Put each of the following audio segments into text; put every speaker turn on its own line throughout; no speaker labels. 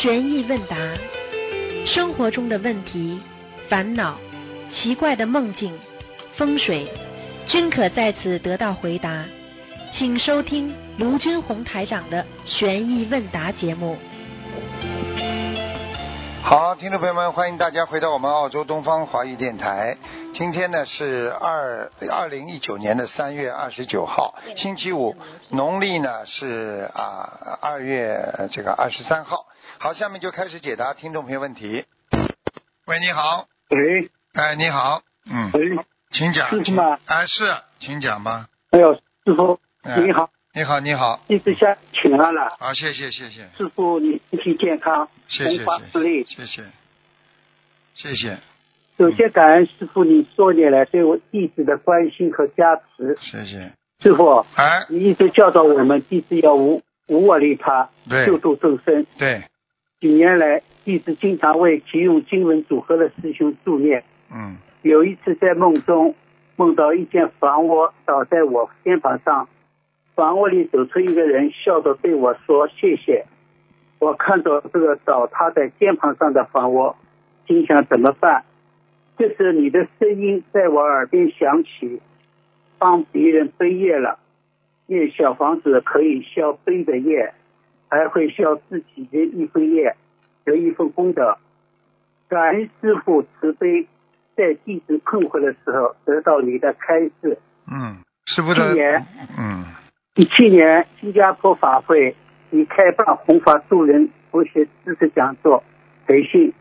悬疑问答，生活中的问题、烦恼、奇怪的梦境、风水，均可在此得到回答。请收听卢军红台长的悬疑问答节目。
好，听众朋友们，欢迎大家回到我们澳洲东方华语电台。今天呢是二二零一九年的三月二十九号，星期五，农历呢是啊二月这个二十三号。好，下面就开始解答听众朋友问题。喂，你好，
喂，
哎，你好，嗯，
喂，
请讲，请
师傅吗？
哎，是，请讲吧。
哎呦，师傅
哎。
你好，
你好，你好，
一直想请安了。
好，谢谢，谢谢，
师傅你身体健康，
谢谢，
红发顺利。
谢谢，谢谢，
首先感恩师傅你多年来对我弟子的关心和加持。
谢谢。
师傅，
哎，
你一直教导我们弟子要无无我利他，
对。
救度众生。
对，
几年来，一直经常为急用经文组合的师兄助念。
嗯
有一次在梦中梦到一间房屋倒在我肩膀上，房屋里走出一个人，笑着对我说：“谢谢。”我看到这个倒塌在肩膀上的房屋，心想怎么办？这时你的声音在我耳边响起，帮别人背业了，念小房子可以消背的业，还会需要自己的一份业，得一份功德。感恩师父慈悲，在弟子困惑的时候得到你的开示。
嗯，师傅的
去年，
嗯
一七年新加坡法会，你开办弘法助人佛学知识讲座培训，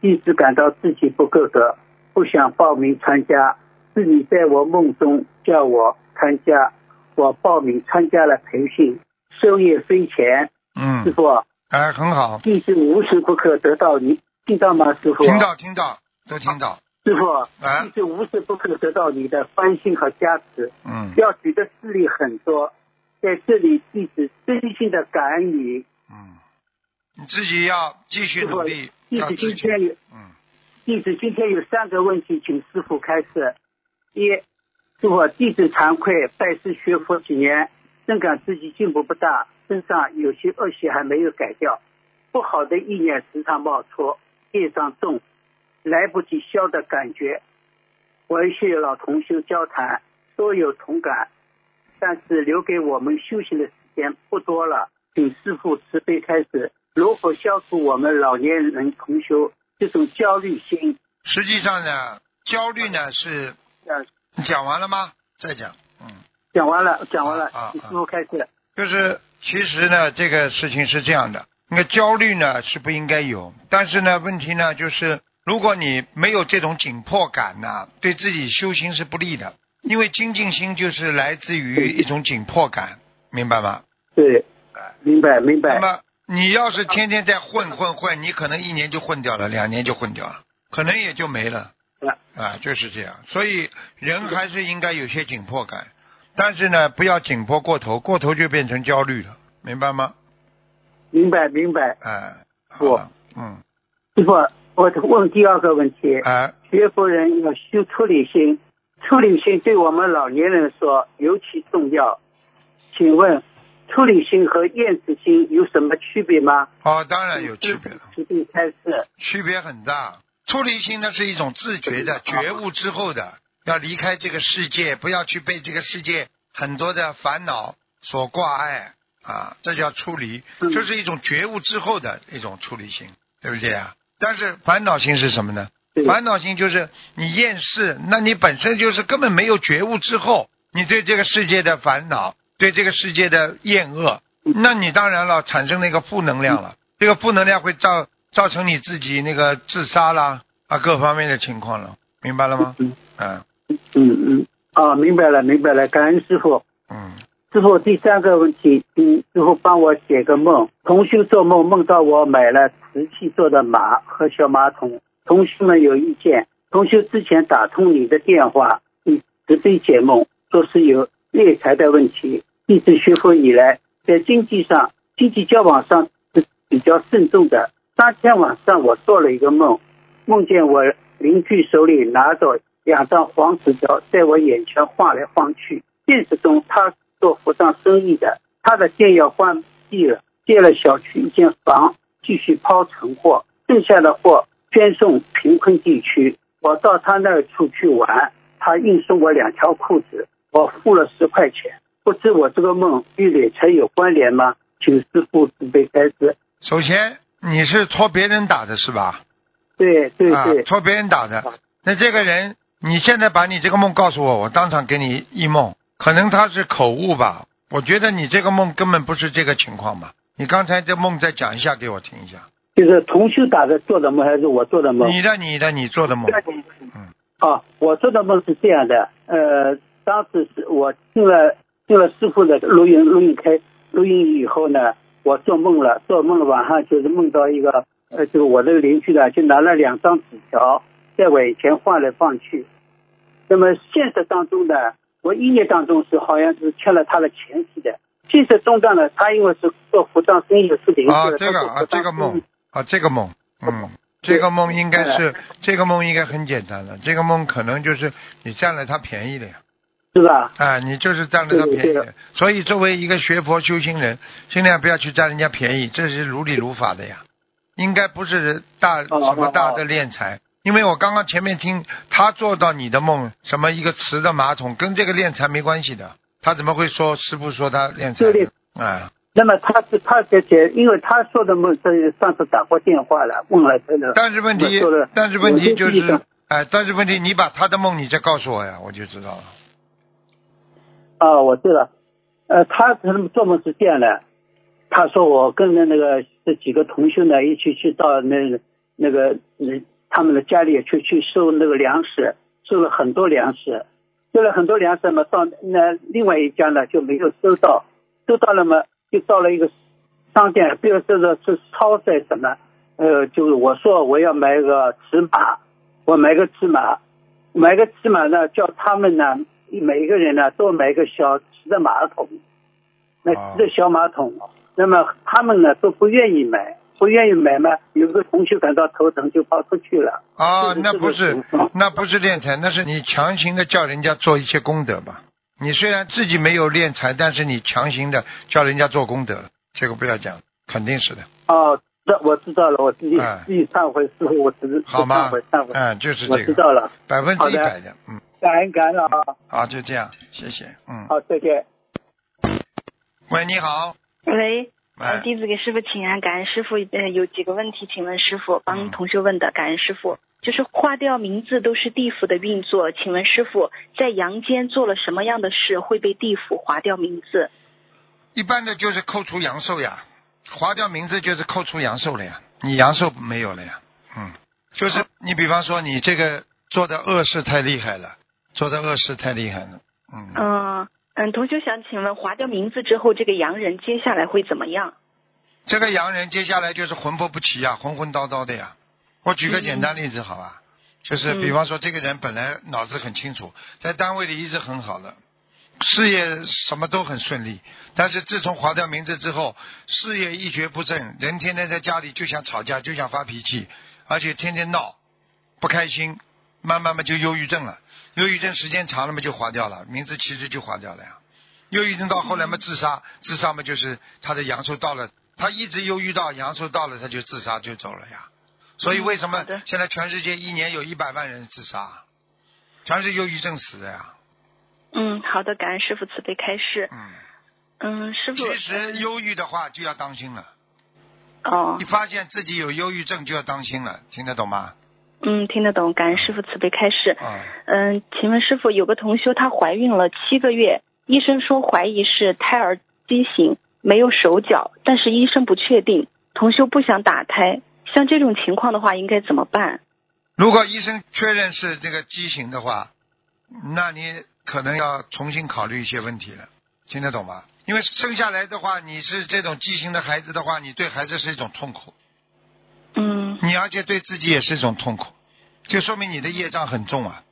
一直感到自己不够格，不想报名参加。是你在我梦中叫我参加，我报名参加了培训，收益匪浅。师
嗯，
傅，
哎，很好，
弟子无时不刻得到你，听到吗？师傅，
听到听到都听到，
师傅，
哎。
弟子无时不刻得到你的关心和加持。
嗯。
要举的事例很多，在这里弟子真心的感恩你。
嗯，你自己要继续，努力，
弟子今天有
嗯。
弟子今天有三个问题，请师傅开示。一，师傅，弟子惭愧，拜师学佛几年，深感自己进步不大，身上有些恶习还没有改掉，不好的意念时常冒出，业障重，来不及消的感觉。我一些老同修交谈都有同感，但是留给我们休息的时间不多了，请师傅慈悲开始，如何消除我们老年人同修这种焦虑心？
实际上呢，焦虑呢是讲完了吗？再讲，嗯，
讲完了，讲完了
啊
师傅开始。
就是其实呢，这个事情是这样的，那个焦虑呢是不应该有，但是呢，问题呢就是，如果你没有这种紧迫感呢，对自己修行是不利的，因为精进心就是来自于一种紧迫感，明白吗？
对，明白明白。
那么你要是天天在混混混，你可能一年就混掉了，两年就混掉了，可能也就没了
啊
啊，就是这样。所以人还是应该有些紧迫感，但是呢，不要紧迫过头，过头就变成焦虑了，明白吗？
明白明白。
哎，好了，嗯，
师傅，我问第二个问题：
哎，
学佛人要修出离心，出离心对我们老年人说尤其重要。请问，出离心和厌世心有什么区别吗？
哦，当然有区别了，
慈悲开始。
区别很大。出离心呢是一种自觉的觉悟之后的，要离开这个世界，不要去被这个世界很多的烦恼所挂碍啊，这叫出离，
嗯。
这是一种觉悟之后的一种出离心，对不对啊？但是烦恼心是什么呢？烦恼心就是你厌世，那你本身就是根本没有觉悟之后，你对这个世界的烦恼，对这个世界的厌恶，那你当然了产生那个负能量了，这个负能量会造造成你自己那个自杀啦啊各方面的情况了，明白了吗？
嗯
嗯
嗯嗯。哦，明白了明白了，感恩师傅。
嗯，
师傅，第三个问题，嗯师傅帮我解个梦。同修做梦梦到我买了瓷器做的马和小马桶，同修们有意见。同修之前打通你的电话，你慈悲解梦，说是有内财的问题。弟子学佛以来，在经济上、经济交往上是比较慎重的。当天晚上我做了一个梦，梦见我邻居手里拿着两张黄纸条，在我眼前晃来晃去。现实中他做服装生意的，他的店要关闭了，借了小区一间房，继续抛存货，剩下的货捐送贫困地区。我到他那处去玩，他硬送我两条裤子，我付了十块钱。不知我这个梦与理财有关联吗？请师傅准备开示。
首先，你是托别人打的是吧？
对对
啊
对，，
托别人打的。那这个人，你现在把你这个梦告诉我，我当场给你一梦，可能他是口误吧？我觉得你这个梦根本不是这个情况吧？你刚才这梦再讲一下给我听一下。
就是同修打的做的梦还是我做的梦？
你的，你的，你做的梦。嗯
啊，我做的梦是这样的，呃，当时是我听了进了师傅的录音录音开录音以后呢，我做梦了，做梦了晚上就是梦到一个呃，这个我这个邻居呢就拿了两张纸条在我眼前晃来晃去。那么现实当中呢，我意念当中是好像是欠了他的钱似的。现实中呢，他因为是做服装生意的是邻居，
啊，这个啊，这个梦啊，这个梦，嗯，这个梦应该是这个梦应该很简单了，这个梦可能就是你占了他便宜了呀。
是吧？
啊，你就是占了他便宜。所以作为一个学佛修心人，尽量不要去占人家便宜，这是如理如法的呀。应该不是大
哦
什么大的敛财，因为我刚刚前面听他做到你的梦，什么一个瓷的马桶跟这个敛财没关系的，他怎么会说师傅说他敛财
这个
呢？啊，
那么他是他在解，因为他说的梦，这上次打过电话了，问了这个。
但是问题但是问题就是哎，但是问题，你把他的梦你再告诉我呀，我就知道了。
啊，我知道，呃，他可能做梦是这样的，他说我跟着那个这几个同学呢一起去到那那个嗯他们的家里去去收那个粮食，收了很多粮食，收了很多粮食嘛，到那另外一家呢就没有收到，收到了嘛就到了一个商店，比如说的是超市什么，呃，就是我说我要买个尺码，我买个尺码，买个尺码呢，叫他们呢每一个人呢都买一个小瓷的马桶，那
哦
瓷的小马桶，那么他们呢都不愿意买，不愿意买嘛，有个同学感到头疼就跑出去了。
啊，那不是那不是敛财，那是你强行的叫人家做一些功德吧？你虽然自己没有敛财，但是你强行的叫人家做功德了，这个不要讲，肯定是的，
哦，这我知道了，我自己、
哎
自己忏悔，师傅，我只是
好吗
忏悔忏？悔，
嗯，就是这个，
知道了，
百分之一百的，嗯，
感恩感恩啊，
好，就这样，谢谢，嗯，
好，再见。
喂，你好，
喂，弟子给师傅请安，感恩师傅。呃，有几个问题，请问师傅，
嗯
帮同学问的，感恩师傅。就是划掉名字都是地府的运作，请问师傅，在阳间做了什么样的事会被地府划掉名字？
一般的就是扣除阳寿呀，划掉名字就是扣除阳寿了呀，你阳寿没有了呀，嗯，就是你比方说你这个做的恶事太厉害了，做的恶事太厉害了，嗯。
嗯嗯，同学想请问，划掉名字之后，这个洋人接下来会怎么样？
这个洋人接下来就是魂魄不齐呀，混混叨叨的呀。我举个简单例子好吧，就是
嗯
比方说这个人本来脑子很清楚，在单位里一直很好的，事业什么都很顺利，但是自从划掉名字之后，事业一蹶不振，人天天在家里就想吵架，就想发脾气，而且天天闹，不开心，慢慢慢就忧郁症了。忧郁症时间长了嘛就划掉了，名字其实就划掉了呀。忧郁症到后来嘛自杀，自杀嘛就是他的阳寿到了，他一直忧郁到阳寿到了他就自杀就走了呀。所以为什么现在全世界一年有一百万人自杀，全是忧郁症死的呀？
嗯，好的，感恩师傅慈悲开示。
嗯，
嗯，师傅。
其实忧郁的话就要当心了，
哦
你，发现自己有忧郁症就要当心了，听得懂吗？
嗯，听得懂，感恩师傅慈悲开示。
嗯，
嗯，请问师傅，有个同修她怀孕了七个月，医生说怀疑是胎儿畸形，没有手脚，但是医生不确定，同修不想打胎，像这种情况的话应该怎么办？
如果医生确认是这个畸形的话，那你可能要重新考虑一些问题了，听得懂吗？因为生下来的话，你是这种畸形的孩子的话，你对孩子是一种痛苦，
嗯
你而且对自己也是一种痛苦，就说明你的业障很重啊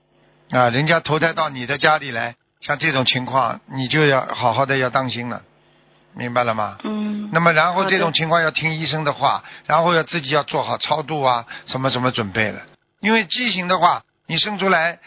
啊！人家投胎到你的家里来，像这种情况，你就要好好的要当心了，明白了吗？
嗯，
那么然后这种情况要听医生的话，然后要自己要做好超度啊，什么什么准备了。因为畸形的话，你生出来，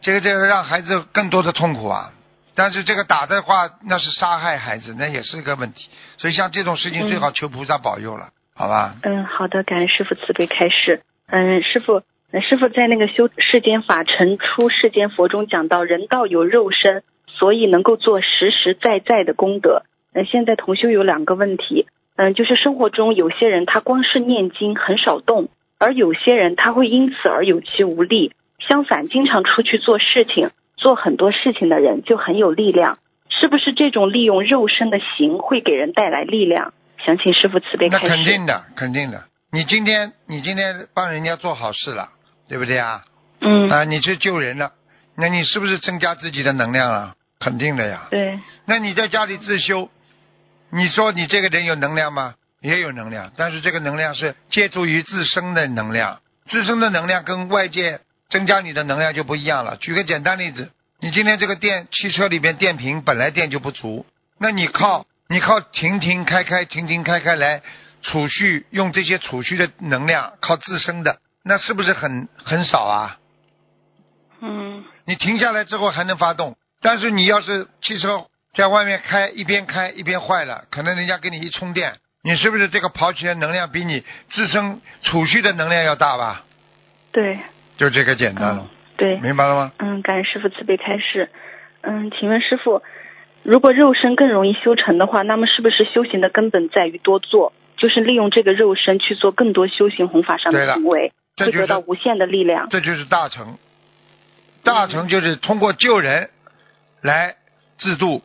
这个这个让孩子更多的痛苦啊。但是这个打的话，那是杀害孩子，那也是个问题。所以像这种事情
嗯
最好求菩萨保佑了。好吧？
嗯，好的，感恩师傅慈悲开示。嗯，师傅，师傅在那个修世间法尘出世间佛中讲到，人道有肉身，所以能够做实实在在的功德。嗯，现在同修有两个问题，嗯，就是生活中有些人他光是念经很少动，而有些人他会因此而有气无力。相反，经常出去做事情、做很多事情的人就很有力量。是不是这种利用肉身的形会给人带来力量？想请师傅慈悲
那
开示。
肯定的，肯定的。你今天你今天帮人家做好事了，对不对啊？
嗯，
啊，你去救人了，那你是不是增加自己的能量了？肯定的呀。
对，
那你在家里自修，你说你这个人有能量吗？也有能量，但是这个能量是借助于自身的能量，自身的能量跟外界增加你的能量就不一样了。举个简单例子，你今天这个电汽车里边电瓶本来电就不足，那你靠你靠停停开开停停开开来储蓄，用这些储蓄的能量靠自身的，那是不是很很少啊？
嗯
你停下来之后还能发动，但是你要是汽车在外面开，一边开一边坏了，可能人家给你一充电，你是不是这个跑起来能量比你自身储蓄的能量要大吧？
对，
就这个简单了
嗯，，对，
明白了吗？
嗯，感恩师傅慈悲开示。嗯，请问师傅，如果肉身更容易修成的话，那么是不是修行的根本在于多做？就是利用这个肉身去做更多修行弘法上的行为，会得到无限的力量。
这就是大成，大成就是通过救人来自度，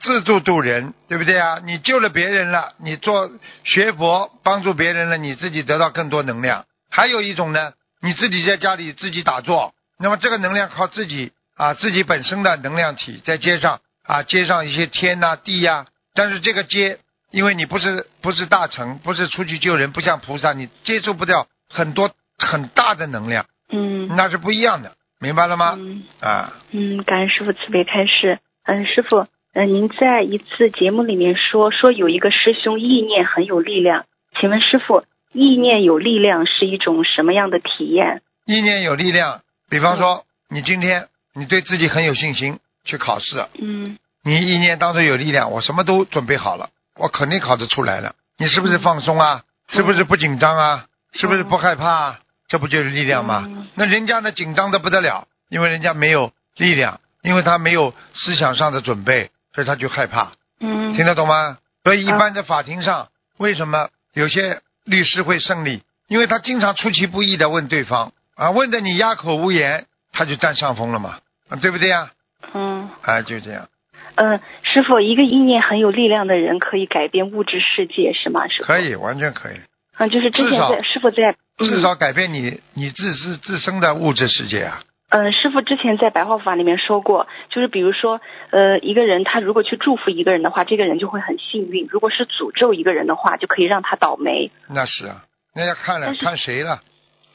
自度度人，对不对啊？你救了别人了，你做学佛帮助别人了，你自己得到更多能量。还有一种呢，你自己在家里自己打坐，那么这个能量靠自己啊，自己本身的能量体，在街上啊，接上一些天呐、地呀、但是这个接，因为你不是不是大成，不是出去救人，不像菩萨，你接触不掉很多很大的能量，
嗯
那是不一样的，明白了吗？
嗯
啊，
嗯，感恩师傅慈悲开示。嗯，师傅，嗯，您在一次节目里面说说有一个师兄意念很有力量，请问师傅，意念有力量是一种什么样的体验？
意念有力量。比方说，你今天你对自己很有信心去考试，
嗯
你意念当中有力量，我什么都准备好了，我肯定考得出来了。你是不是放松啊？是不是不紧张啊？是不是不害怕啊？这不就是力量吗？
嗯
那人家呢紧张的不得了，因为人家没有力量，因为他没有思想上的准备，所以他就害怕。
嗯
听得懂吗？所以一般在法庭上，为什么有些律师会胜利？因为他经常出其不意的问对方啊，问的你哑口无言，他就占上风了嘛，啊，对不对呀？
嗯。
哎，就这样，
嗯，师傅，一个意念很有力量的人可以改变物质世界，是吗？师傅
可。以，完全可以，
嗯，就是之前在师傅在嗯
至少改变你你自自自身的物质世界啊。
嗯，师傅之前在白话法里面说过，就是比如说，呃，一个人他如果去祝福一个人的话，这个人就会很幸运；如果是诅咒一个人的话，就可以让他倒霉。
那是啊，那要看了看谁了。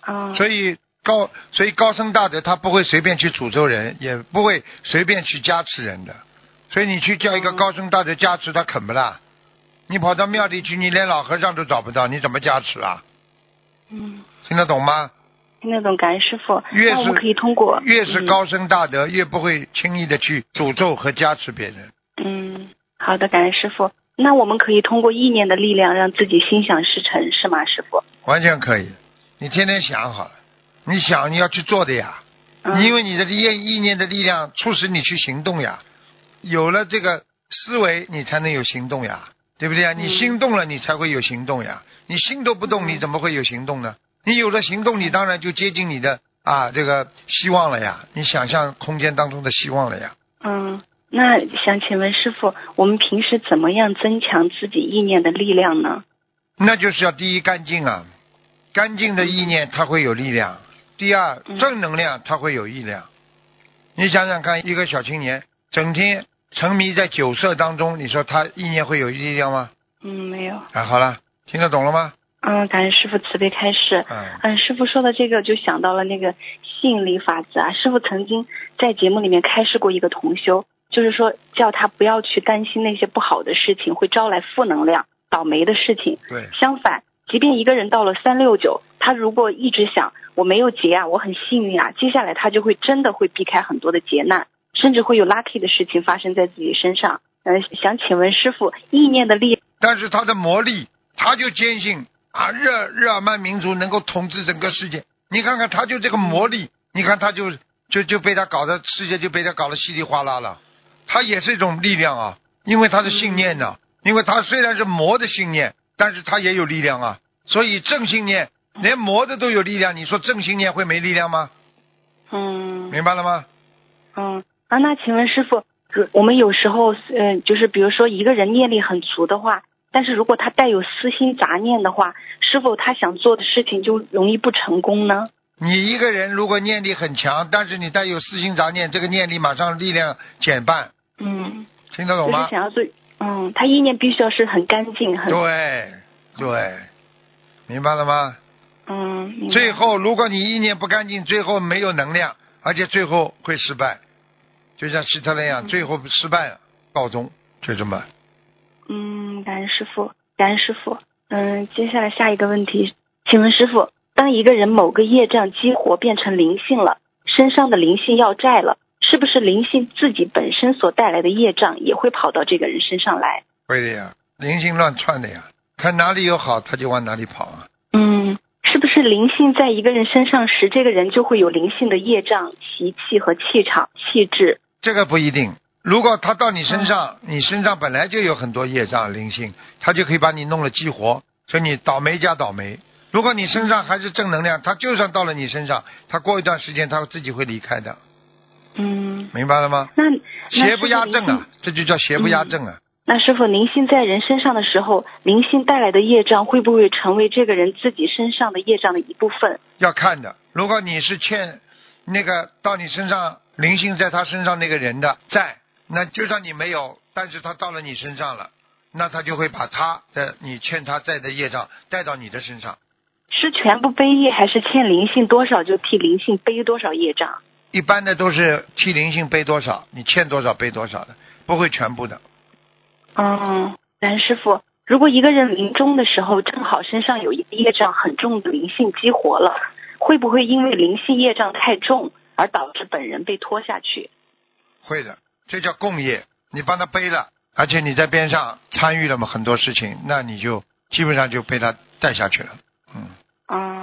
啊、
所以高所以高僧大德他不会随便去诅咒人，也不会随便去加持人的。所以你去叫一个
嗯
高僧大德加持，他肯不啦？你跑到庙里去，你连老和尚都找不到，你怎么加持啊？
嗯，
听得懂吗？
听得懂，感恩师傅。
越是
可以通过嗯
越是高僧大德，越不会轻易的去诅咒和加持别人。
嗯，好的，感恩师傅。那我们可以通过意念的力量，让自己心想事成，是吗，师傅？
完全可以。你天天想好了，你想你要去做的呀，
嗯、
因为你的意意念的力量促使你去行动呀。有了这个思维，你才能有行动呀，对不对呀？
嗯
你心动了，你才会有行动呀。你心都不动，
嗯
你怎么会有行动呢？你有了行动，你当然就接近你的啊这个希望了呀，你想象空间当中的希望了呀。
嗯，那想请问师傅，我们平时怎么样增强自己意念的力量呢？
那就是要第一干净啊，干净的意念它会有力量；第二
嗯
正能量它会有力量。你想想看，一个小青年整天沉迷在酒色当中，你说他意念会有力量吗？
嗯，没有。
啊，好了，听得懂了吗？
嗯，感恩师傅慈悲开示。
嗯，
嗯，师傅说的这个就想到了那个吸引力法则啊。师傅曾经在节目里面开示过一个同修，就是说叫他不要去担心那些不好的事情，会招来负能量、倒霉的事情。
对，
相反，即便一个人到了三六九，他如果一直想我没有劫啊，我很幸运啊，接下来他就会真的会避开很多的劫难，甚至会有 lucky 的事情发生在自己身上。嗯、想请问师傅，意念的力，
但是他的魔力，他就坚信啊，日日耳曼民族能够统治整个世界。你看看，他就这个魔力，你看他就就就被他搞得世界就被他搞得稀里哗啦了。他也是一种力量啊，因为他的信念呢，因为他虽然是魔的信念，但是他也有力量啊。所以正信念连魔的都有力量，你说正信念会没力量吗？
嗯
明白了吗？
嗯啊，那请问师傅，我们有时候嗯、呃就是比如说一个人念力很足的话，但是如果他带有私心杂念的话，是否他想做的事情就容易不成功呢？
你一个人如果念力很强，但是你带有私心杂念，这个念力马上力量减半，
嗯，
听得懂吗？
就是想要做，嗯，他意念必须要是很干净，很
对对，明白了吗？
嗯，
最后，如果你意念不干净，最后没有能量，而且最后会失败，就像希特勒一样，最后失败了，告终，就这么。
嗯，感恩师傅，感恩师傅。嗯，接下来下一个问题，请问师傅，当一个人某个业障激活变成灵性了，身上的灵性要债了，是不是灵性自己本身所带来的业障也会跑到这个人身上来？
会的呀，灵性乱窜的呀，看哪里有好，他就往哪里跑啊。
嗯，是不是灵性在一个人身上时，这个人就会有灵性的业障、习气和气场、气质？
这个不一定。如果他到你身上，你身上本来就有很多业障灵性，他就可以把你弄了激活，所以你倒霉加倒霉。如果你身上还是正能量，他就算到了你身上，他过一段时间他自己会离开的，
嗯，
明白了吗？
那那
邪不压正啊，这就叫邪不压正啊。
那师傅，灵性在人身上的时候，灵性带来的业障会不会成为这个人自己身上的业障的一部分？
要看的。如果你是欠那个到你身上灵性在他身上那个人的债，那就算你没有，但是他到了你身上了，那他就会把他的你欠他债的业障带到你的身上。
是全部背业，还是欠灵性多少就替灵性背多少业障？
一般的都是替灵性背多少，你欠多少背多少的，不会全部的。
嗯，蓝师傅，如果一个人临终的时候正好身上有一个业障很重的灵性激活了，会不会因为灵性业障太重而导致本人被拖下去？
会的，这叫共业，你帮他背了，而且你在边上参与了嘛很多事情，那你就基本上就被他带下去了。嗯，
嗯，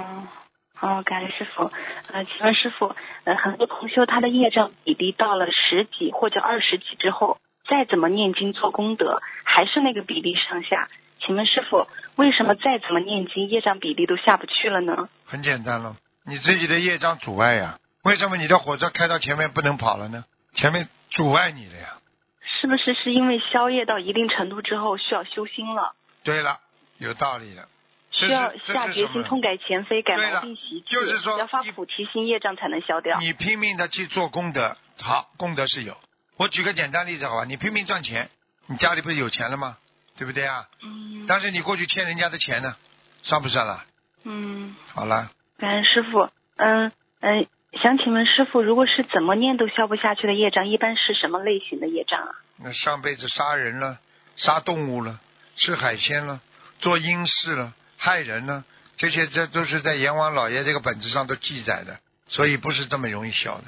哦，感恩师傅。呃，请问师傅，呃，很多同修他的业障比例到了十几或者二十几之后，再怎么念经做功德，还是那个比例上下。请问师傅，为什么再怎么念经，业障比例都下不去了呢？
很简单了，你自己的业障阻碍呀。为什么你的火车开到前面不能跑了呢？前面阻碍你了呀。
是不是是因为消业到一定程度之后需要修心了，
对了，有道理的。
需要下决心痛改前非，改毛病习气，
就是说
要发菩提心，业障才能消掉。
你拼命的去做功德，好，功德是有。我举个简单例子好吧，你拼命赚钱，你家里不是有钱了吗？对不对啊？
嗯
但是你过去欠人家的钱呢，算不算了？
嗯。
好了，
感恩师傅，嗯嗯，想请问师傅，如果是怎么念都消不下去的业障，一般是什么类型的业障啊？
那上辈子杀人了，杀动物了，吃海鲜了，做阴事了，害人呢，这些这都是在阎王老爷这个本子上都记载的，所以不是这么容易消的。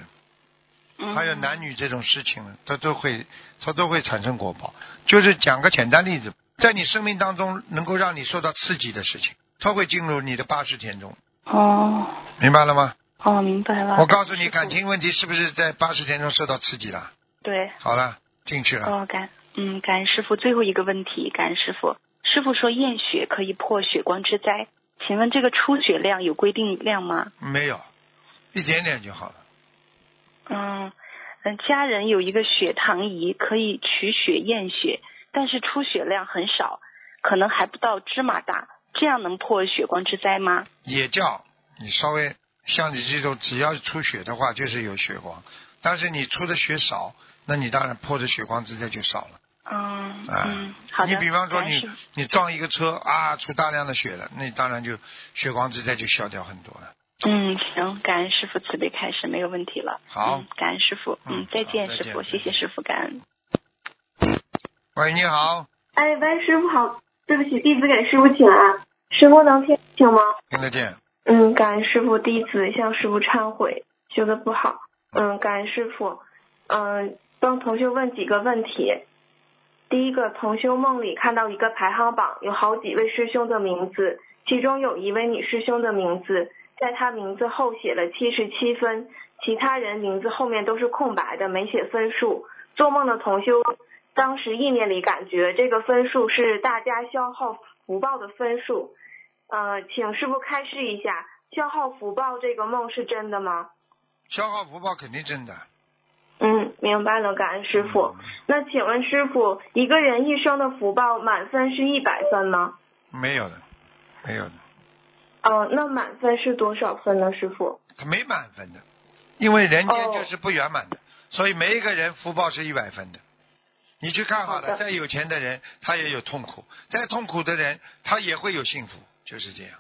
嗯、
还有男女这种事情呢，它都会，它都会产生果报。就是讲个简单例子，在你生命当中能够让你受到刺激的事情，它会进入你的八十天中，
哦
明白了吗？
哦，明白了。
我告诉你，感情问题是不是在八十天中受到刺激了？
对
好了，进去了。
哦感嗯感恩师傅最后一个问题，感恩师傅，师傅说验血可以破血光之灾，请问这个出血量有规定量吗？
没有，一点点就好了。
嗯嗯，家人有一个血糖仪，可以取血验血，但是出血量很少，可能还不到芝麻大，这样能破血光之灾吗？
也叫你稍微像你这种，只要出血的话，就是有血光。但是你出的血少，那你当然破的血光之灾就少了。
嗯
啊，
嗯，好的。
你比方说你你撞一个车啊，出大量的血了，那你当然就血光之灾就消掉很多了。
嗯，行，感恩师傅慈悲开示，没有问题了。
好
嗯，感恩师傅，
嗯
再见师傅，谢谢师傅，感恩。
喂，你好，
哎，喂，师傅好，对不起，弟子给师傅请安，师傅能听清吗？
听得见？
嗯，感恩师傅，弟子向师傅忏悔，修的不好。嗯，感恩师傅，嗯，帮同学问几个问题。第一个同修梦里看到一个排行榜，有好几位师兄的名字，其中有一位女师兄的名字，在她名字后写了七十七分，其他人名字后面都是空白的，没写分数。做梦的同修当时意念里感觉这个分数是大家消耗福报的分数。呃，请师傅开示一下，消耗福报这个梦是真的吗？
消耗福报肯定真的。
嗯，明白了，感恩师傅。那请问师傅，一个人一生的福报满分是一百分吗？
没有的，没有的。
嗯、那满分是多少分呢，师傅？
他没满分的，因为人间
哦
就是不圆满的，所以每一个人福报是一百分的。你去看好了，
好
再有钱的人他也有痛苦，再痛苦的人他也会有幸福，就是这样。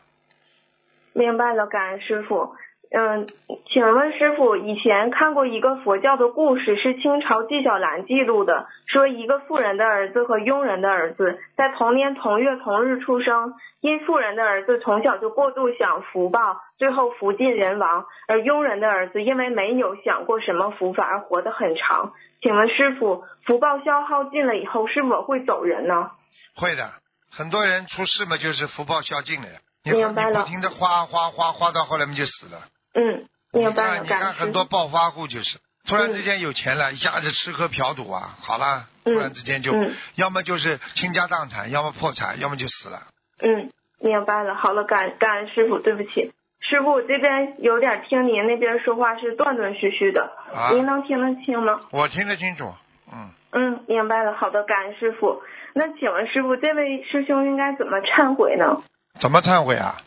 明白了，感恩师傅。嗯，请问师傅，以前看过一个佛教的故事，是清朝纪晓岚记录的，说一个富人的儿子和佣人的儿子在同年同月同日出生，因富人的儿子从小就过度享福报，最后福尽人亡，而佣人的儿子因为没有享过什么福，反而活得很长。请问师傅，福报消耗尽了以后，是否会走人呢？
会的，很多人出事嘛，就是福报消尽了呀。你
明白了
你不停的花花花花到后来嘛就死了。
嗯，明白了，
你看，很多暴发户就是，突然
嗯
之间有钱了，一下子吃喝嫖赌啊，好了，
嗯
突然之间就，
嗯
要么就是倾家荡产，要么破产，要么就死了。
嗯，明白了。好了，感感恩师傅，对不起，师傅我这边有点听您那边说话是断断续续的，
啊
您能听得清吗？
我听得清楚，嗯，
嗯，明白了。好的，感恩师傅。那请问师傅，这位师兄应该怎么忏悔呢？
怎么忏悔啊？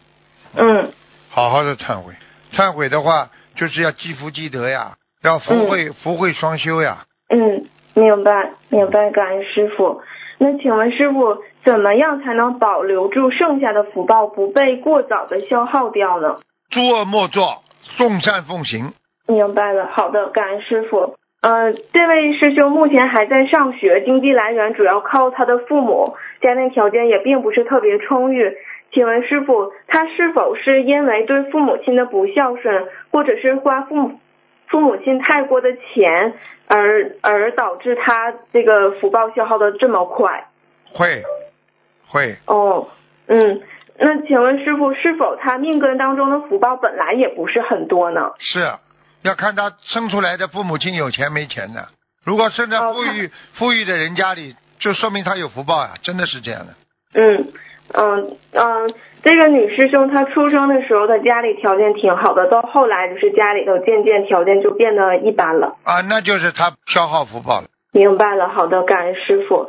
嗯
好好的忏悔，忏悔的话就是要积福积德呀，要福慧、福慧双修呀。
嗯，明白明白，感恩师傅。那请问师傅，怎么样才能保留住剩下的福报，不被过早的消耗掉呢？
诸恶莫作，众善奉行。
明白了，好的，感恩师傅。呃，这位师兄目前还在上学，经济来源主要靠他的父母，家庭条件也并不是特别充裕。请问师傅，他是否是因为对父母亲的不孝顺，或者是花父母父母亲太过的钱，而而导致他这个福报消耗的这么快？
会，会，
哦，嗯，那请问师傅，是否他命根当中的福报本来也不是很多呢？
是要看他生出来的父母亲有钱没钱的。如果生在
哦
富裕、富裕的人家里，就说明他有福报呀，真的是这样的。
嗯嗯嗯，这个女师兄她出生的时候，她家里条件挺好的，到后来就是家里头渐渐条件就变得一般了。
啊，那就是她消耗福报了。
明白了，好的，感恩师傅。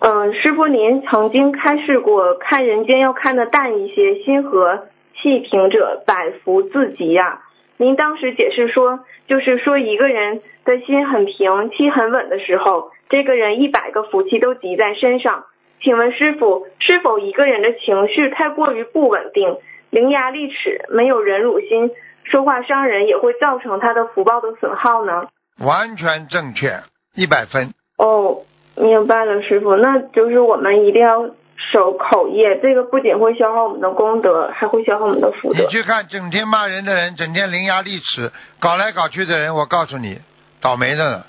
嗯，
嗯，师傅您曾经开示过，看人间要看得淡一些，心和气平者，百福自集呀、您当时解释说，就是说一个人的心很平，气很稳的时候，这个人一百个福气都集在身上。请问师傅，是否一个人的情绪太过于不稳定，伶牙俐齿，没有忍辱心，说话伤人，也会造成他的福报的损耗呢？
完全正确，一百分。
哦，明白了，师傅，那就是我们一定要守口业，这个不仅会消耗我们的功德，还会消耗我们的福德。
你去看整天骂人的人，整天伶牙俐齿，搞来搞去的人，我告诉你，倒霉的了，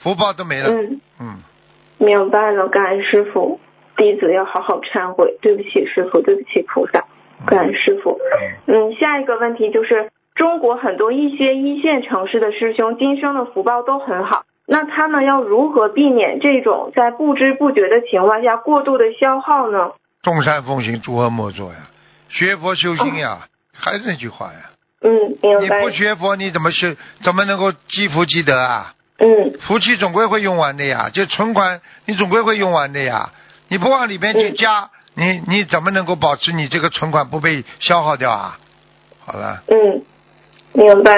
福报都没了。
嗯，
嗯，
明白了，感恩师傅，弟子要好好忏悔，对不起师傅，对不起菩萨，感恩师傅。嗯，下一个问题就是，中国很多一些一线城市的师兄，今生的福报都很好，那他们要如何避免这种在不知不觉的情况下过度的消耗呢？
众善奉行，诸恶莫作呀，学佛修心呀，还是那句话呀，
嗯，明白。
你不学佛，你怎么修？怎么能够积福积德啊？
嗯
福气总归会用完的呀，就存款你总归会用完的呀，你不往里边去加，你你怎么能够保持你这个存款不被消耗掉啊？好了，
嗯，明白。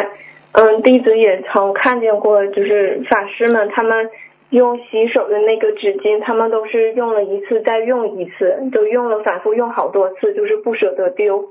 嗯，弟子也曾看见过，就是法师们他们用洗手的那个纸巾，他们都是用了一次再用一次，都用了反复用好多次，就是不舍得丢，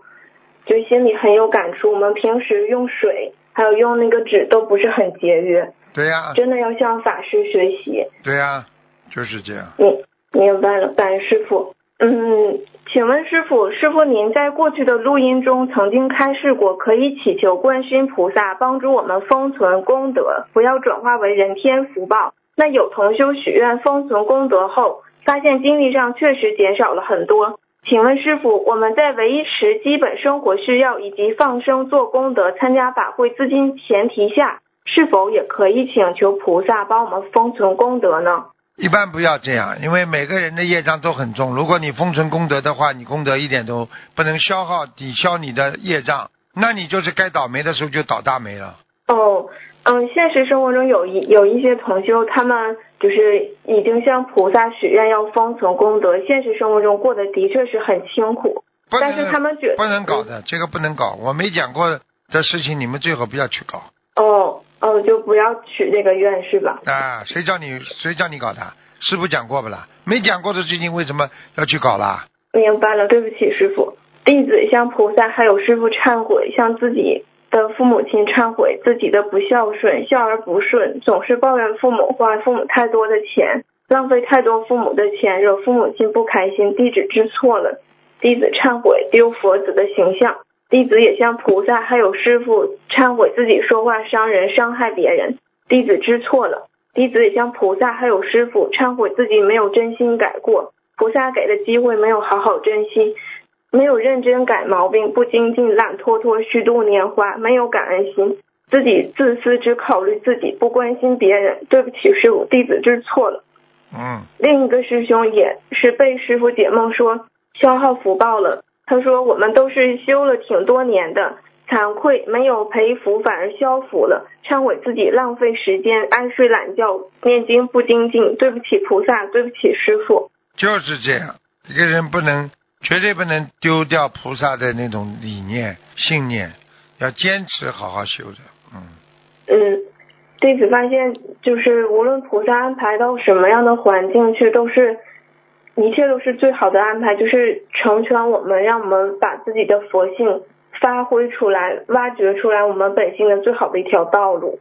就心里很有感触。我们平时用水还有用那个纸都不是很节约，
对呀、
真的要向法师学习。
对呀、就是这样。
嗯，明白了，感恩师傅。嗯，请问师傅，师傅您在过去的录音中曾经开示过，可以祈求观世音菩萨帮助我们封存功德，不要转化为人天福报。那有同修许愿封存功德后，发现精力上确实减少了很多。请问师傅，我们在维持基本生活需要以及放生做功德、参加法会资金前提下，是否也可以请求菩萨帮我们封存功德呢？
一般不要这样，因为每个人的业障都很重。如果你封存功德的话，你功德一点都不能消耗抵消你的业障，那你就是该倒霉的时候就倒大霉了。
哦，嗯，现实生活中有一有一些同修，他们就是已经向菩萨许愿要封存功德，现实生活中过得的确是很辛苦，但是他们觉得
不能搞的，这个不能搞。我没讲过的事情，你们最好不要去搞
哦哦，就不要许这个愿是吧？
啊！谁叫你谁叫你搞的？师傅讲过不啦？没讲过的事情为什么要去搞啦？
明白了，对不起，师傅。弟子向菩萨还有师傅忏悔，向自己的父母亲忏悔自己的不孝顺，孝而不顺，总是抱怨父母花父母太多的钱，浪费太多父母的钱，惹父母亲不开心。弟子知错了，弟子忏悔丢佛子的形象。弟子也向菩萨还有师傅忏悔自己说话伤人、伤害别人。弟子知错了。弟子也向菩萨还有师傅忏悔自己没有真心改过，菩萨给的机会没有好好珍惜，没有认真改毛病，不精进，懒拖拖，虚度年华，没有感恩心，自己自私，只考虑自己，不关心别人。对不起，师傅，弟子知错了。
嗯，
另一个师兄也是被师傅解梦说消耗福报了。他说我们都是修了挺多年的，惭愧没有培福反而消福了，忏悔自己浪费时间爱睡懒觉，念经不精进，对不起菩萨，对不起师傅。
就是这样，一个人不能绝对不能丢掉菩萨的那种理念、信念，要坚持好好修的。嗯，
嗯，弟子发现，就是无论菩萨安排到什么样的环境去，都是一切都是最好的安排，就是成全我们，让我们把自己的佛性发挥出来，挖掘出来我们本性的最好的一条道路。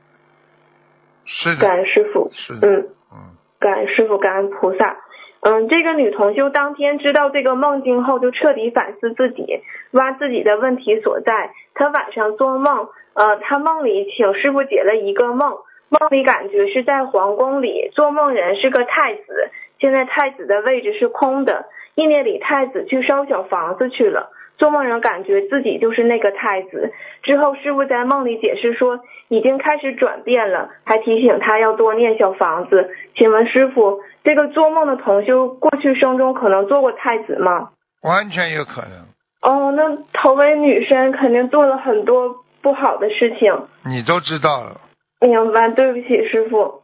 是的，
感恩师傅，
是的，
嗯，
嗯，
感恩师傅，感恩菩萨。嗯，这个女同修当天知道这个梦境后，就彻底反思自己，挖自己的问题所在。她晚上做梦，呃，她梦里请师傅解了一个梦，梦里感觉是在皇宫里，做梦人是个太子，现在太子的位置是空的，意念里太子去烧小房子去了。做梦人感觉自己就是那个太子。之后师傅在梦里解释说，已经开始转变了，还提醒他要多念小房子。请问师傅，这个做梦的同修过去生中可能做过太子吗？
完全有可能。
哦，那投为女生肯定做了很多不好的事情。
你都知道了，
明白，对不起师傅，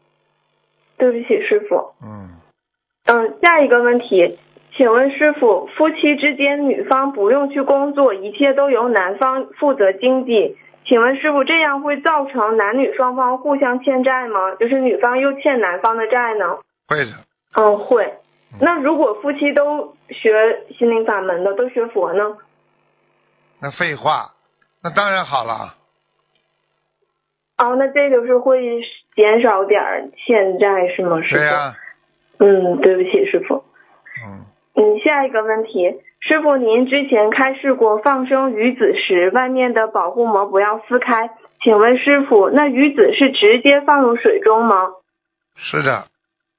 对不起师傅。
嗯，
嗯，下一个问题，请问师傅，夫妻之间女方不用去工作，一切都由男方负责经济。请问师傅，这样会造成男女双方互相欠债吗？就是女方又欠男方的债呢？
会的。
嗯，会。那如果夫妻都学心灵法门的，都学佛呢？
那废话，那当然好了。
哦，那这就是会减少点欠债是吗？师傅？
对呀、
嗯，对不起，师傅。
嗯，
嗯，下一个问题，师傅，您之前开示过放生鱼子时，外面的保护膜不要撕开。请问师傅，那鱼子是直接放入水中吗？
是的，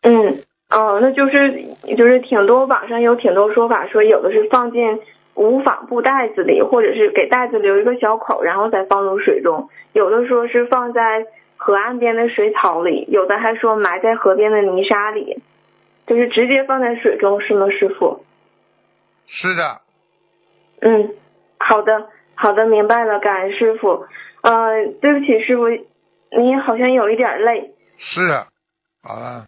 嗯，哦，那就是就是挺多网上有挺多说法，说有的是放进无纺布袋子里，或者是给袋子留一个小口，然后再放入水中；有的说是放在河岸边的水草里，有的还说埋在河边的泥沙里，就是直接放在水中，是吗，师傅？
是的，
嗯，好的，好的，明白了，感恩师傅。呃，对不起，师傅，你好像有一点累。
是。好了，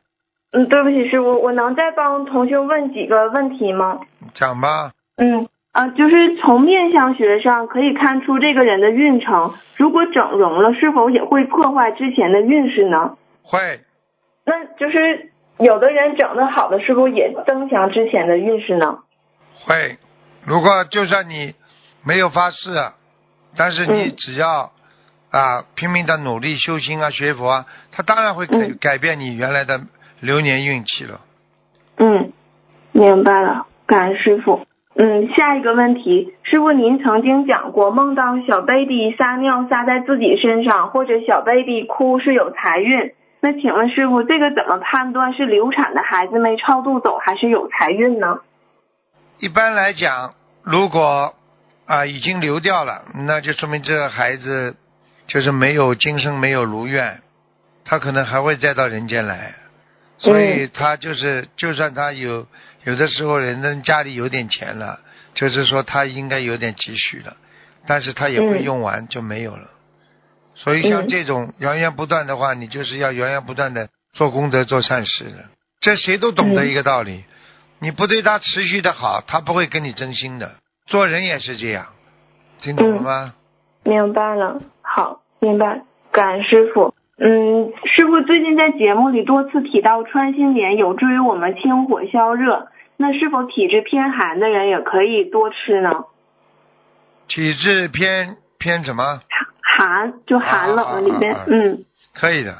嗯，对不起，师傅，我能再帮同学问几个问题吗？
讲吧。
嗯，啊，就是从面相学上可以看出这个人的运程，如果整容了，是否也会破坏之前的运势呢？
会，
那就是有的人整的好的，是不是也增强之前的运势呢？
会。如果就算你没有发誓，但是你
嗯
只要、啊拼命的努力修心啊学佛啊，他当然会改、
嗯
改变你原来的流年运气了。
嗯，明白了，感恩师傅。嗯，下一个问题，师傅您曾经讲过，梦到小 baby 撒尿撒在自己身上，或者小 baby 哭是有财运。那请问师傅，这个怎么判断是流产的孩子没超度走，还是有财运呢？
一般来讲，如果啊已经流掉了，那就说明这个孩子就是没有今生没有如愿，他可能还会再到人间来，所以他就是就算他有有的时候人家家里有点钱了，就是说他应该有点积蓄了，但是他也会
嗯
用完就没有了。所以像
嗯
这种源源不断的话，你就是要源源不断的做功德、做善事的。这谁都懂得
嗯
一个道理，你不对他持续的好，他不会跟你真心的。做人也是这样，听懂了吗？
明白了，好，明白，感恩师傅。嗯，师傅最近在节目里多次提到穿心莲有助于我们清火消热，那是否体质偏寒的人也可以多吃呢？
体质偏偏什么？
寒就寒冷的里边，嗯
可以的，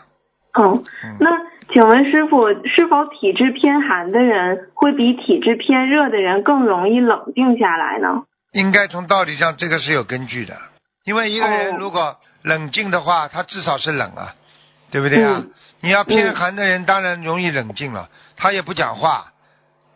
嗯。
嗯，
那请问师傅，是否体质偏寒的人会比体质偏热的人更容易冷静下来呢？
应该从道理上这个是有根据的。因为一个人
哦
如果冷静的话，他至少是冷啊，对不对啊？
嗯
你要偏寒的人，当然容易冷静了，他也不讲话，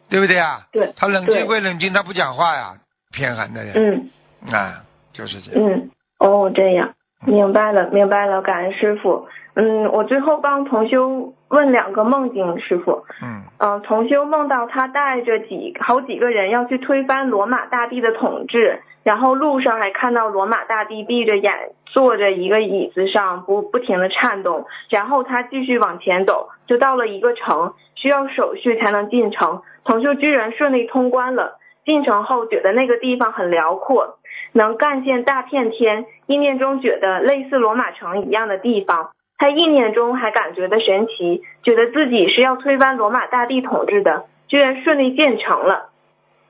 对不对啊？
对
他冷静归冷静，他不讲话呀。偏寒的人，
嗯
啊，就是这样。
嗯，哦，这样，明白了，明白了，感恩师傅。嗯，我最后帮同修问两个梦境，师傅。
嗯
嗯，同修梦到他带着几好几个人要去推翻罗马大帝的统治，然后路上还看到罗马大帝闭着眼坐着一个椅子上，不不停的颤动，然后他继续往前走，就到了一个城，需要手续才能进城。同修居然顺利通关了。进城后觉得那个地方很辽阔，能干见大片天，意念中觉得类似罗马城一样的地方。他意念中还感觉的神奇，觉得自己是要推翻罗马大帝统治的，居然顺利建成了。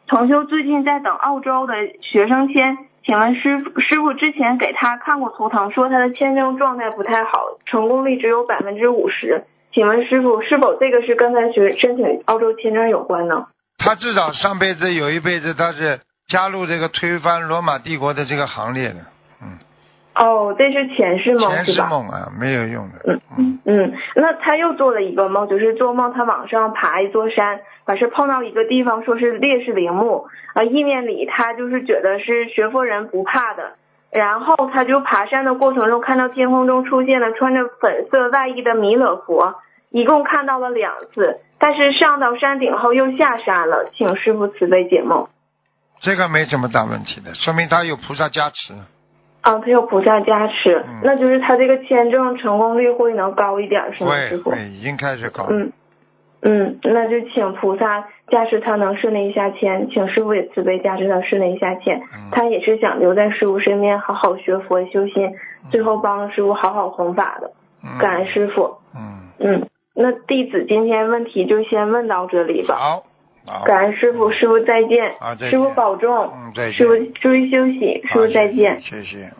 同修最近在等澳洲的学生签，请问师傅师傅之前给他看过图腾，说他的签证状态不太好，成功率只有百分之五十。请问师傅，是否这个是跟他学申请澳洲签证有关呢？
他至少上辈子有一辈子他是加入这个推翻罗马帝国的这个行列的，嗯，
哦，这是前世梦
前世？梦啊，没有用的，
嗯
嗯，
嗯，那他又做了一个梦，就是做梦他往上爬一座山，可是碰到一个地方，说是烈士陵墓，啊，意念里他就是觉得是学佛人不怕的，然后他就爬山的过程中看到天空中出现了穿着粉色外衣的弥勒佛，一共看到了两次，但是上到山顶后又下山了，请师傅慈悲解梦。
这个没什么大问题的，说明他有菩萨加持。
啊，他有菩萨加持，
嗯
那就是他这个签证成功率会能高一点，是吗，师傅？
会会，已经开始高。
嗯，嗯，那就请菩萨加持他能顺利下签，请师傅也慈悲加持他顺利下签。
嗯
他也是想留在师傅身边，好好学佛修心，最后帮师傅好好弘法的。
嗯
感恩师傅。
嗯，
嗯，那弟子今天问题就先问到这里吧。
好，
感恩师傅，师傅再见。
啊再见
师傅保重。
嗯，再见。
师傅注意休息，师傅再见。
谢谢。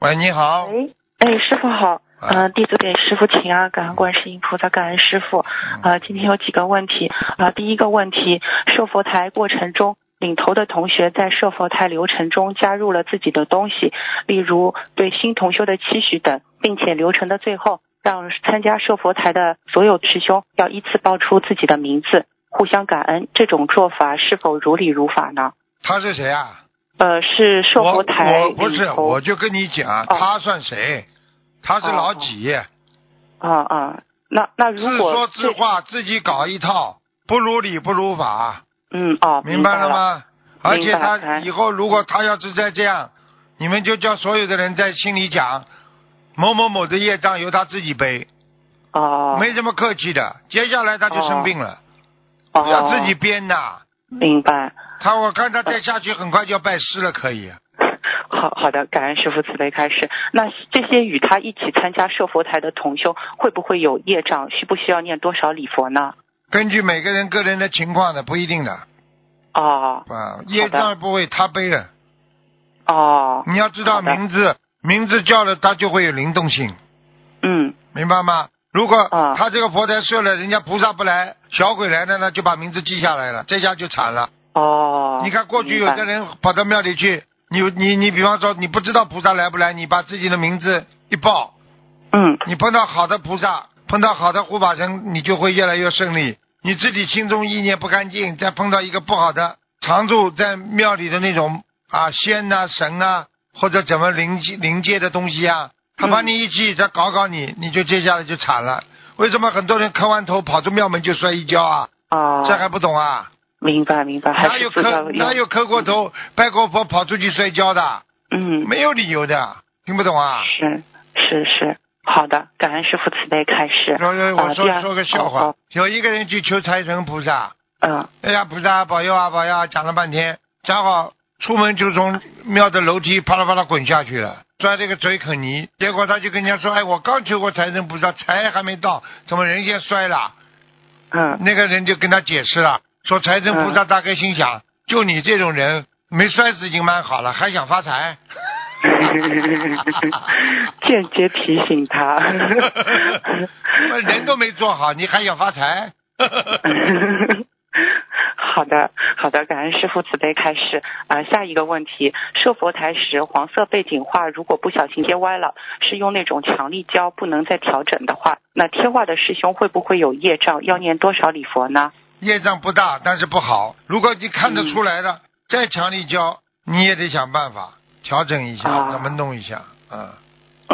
喂，你好。
喂，
哎，师傅好，
嗯
呃，弟子给师傅请啊，感恩观世音菩萨，感恩师傅。呃，今天有几个问题啊、第一个问题，设佛台过程中，领头的同学在设佛台流程中加入了自己的东西，例如对新同修的期许等，并且流程的最后，让参加设佛台的所有师兄要依次报出自己的名字，互相感恩，这种做法是否如理如法呢？
他是谁啊？
呃，是设
我
佛台
我不是，我就跟你讲，
哦
他算谁？他是老几？
啊啊，那那如果
自说自话，自己搞一套，不如理不如法，
嗯哦，
明
白
白了？吗？而且他
哎
以后如果他要是再这样，你们就叫所有的人在心里讲，某某某的业障由他自己背，
哦，
没什么客气的。接下来他就生病了，
哦
要自己编的。
明白。
他我看他再下去，很快就要拜师了，可以。
好好的，感恩师傅慈悲开始。那这些与他一起参加设佛台的同修，会不会有业障？需不需要念多少礼佛呢？
根据每个人个人的情况的，不一定的
哦
啊。业障不会他背的，
哦，
你要知道名字，名字叫了他就会有灵动性，
嗯
明白吗？如果
啊
他这个佛台设了，人家菩萨不来，小鬼来了呢，就把名字记下来了，这下就惨了。
哦。
你看过去有的人跑到庙里去，你你你比方说你不知道菩萨来不来，你把自己的名字一报，
嗯
你碰到好的菩萨，碰到好的护法神，你就会越来越顺利。你自己心中意念不干净，再碰到一个不好的常住在庙里的那种啊仙呐、神啊，或者怎么灵界灵界的东西啊，他把你一记再搞搞你，你就接下来就惨了。为什么很多人磕完头跑出庙门就摔一跤啊？
哦，
这还不懂啊？
明白明白，
哪有磕哪有磕过头拜过佛跑出去摔跤的？
嗯
没有理由的，听不懂啊？
是是是，好的，感恩师傅慈悲开示。
说说我说说个笑话
哦，
有一个人去求财神菩萨，
嗯
哎呀菩萨保佑啊保佑啊，讲了半天，讲好出门就从庙的楼梯啪啦啪啦滚下去了，摔了个嘴啃泥。结果他就跟人家说，哎，我刚求过财神菩萨，财还没到，怎么人先摔了？
嗯
那个人就跟他解释了，说财神菩萨大概心想，就你这种人没摔死已经蛮好了，还想发财。
间接提醒他。
我 人都没做好，你还想发财？
好的，好的，感恩师傅慈悲开示。啊、下一个问题，设佛台时黄色背景画如果不小心贴歪了，是用那种强力胶不能再调整的话，那贴画的师兄会不会有业障？要念多少礼佛呢？
业障不大，但是不好。如果你看得出来了，再强力胶，你也得想办法调整一下，
啊
怎么弄一下？嗯，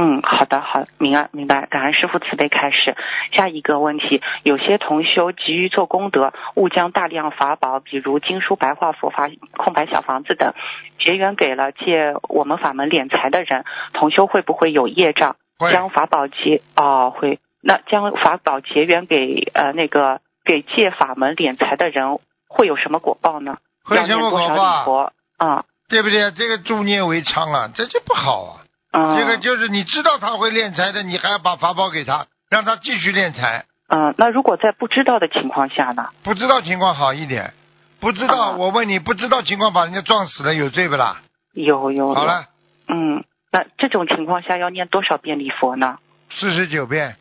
嗯，好的，好，明白明白，感恩师傅慈悲开始。下一个问题，有些同修急于做功德，误将大量法宝，比如经书、白话佛法、空白小房子等，结缘给了借我们法门敛财的人，同修会不会有业障？
会
将法宝结哦会，那将法宝结缘给呃那个给借法门敛财的人，会有什么果报呢？
会什么果报？
啊
对不对？这个助念为娼啊，这就不好啊。
嗯，
这个就是你知道他会敛财的，你还要把法宝给他，让他继续敛财。
嗯，那如果在不知道的情况下呢？
不知道情况好一点，不知道、
啊
我问你，不知道情况把人家撞死了，有罪不啦？
有有有，
好了，
嗯，那这种情况下要念多少遍礼佛呢？
四十九遍。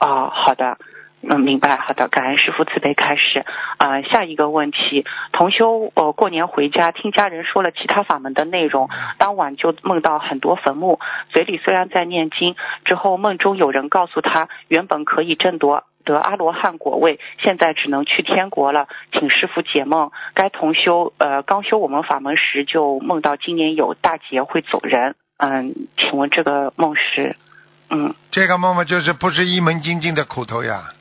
哦，好的，嗯，明白，好的，感恩师傅慈悲开示。啊、下一个问题，同修呃过年回家听家人说了其他法门的内容，当晚就梦到很多坟墓，嘴里虽然在念经，之后梦中有人告诉他，原本可以争夺。得阿罗汉果位，现在只能去天国了，请师傅解梦。该同修呃刚修我们法门时就梦到今年有大劫会走人，嗯，请问这个梦是，嗯
这个梦嘛，就是不是一门精进的苦头呀，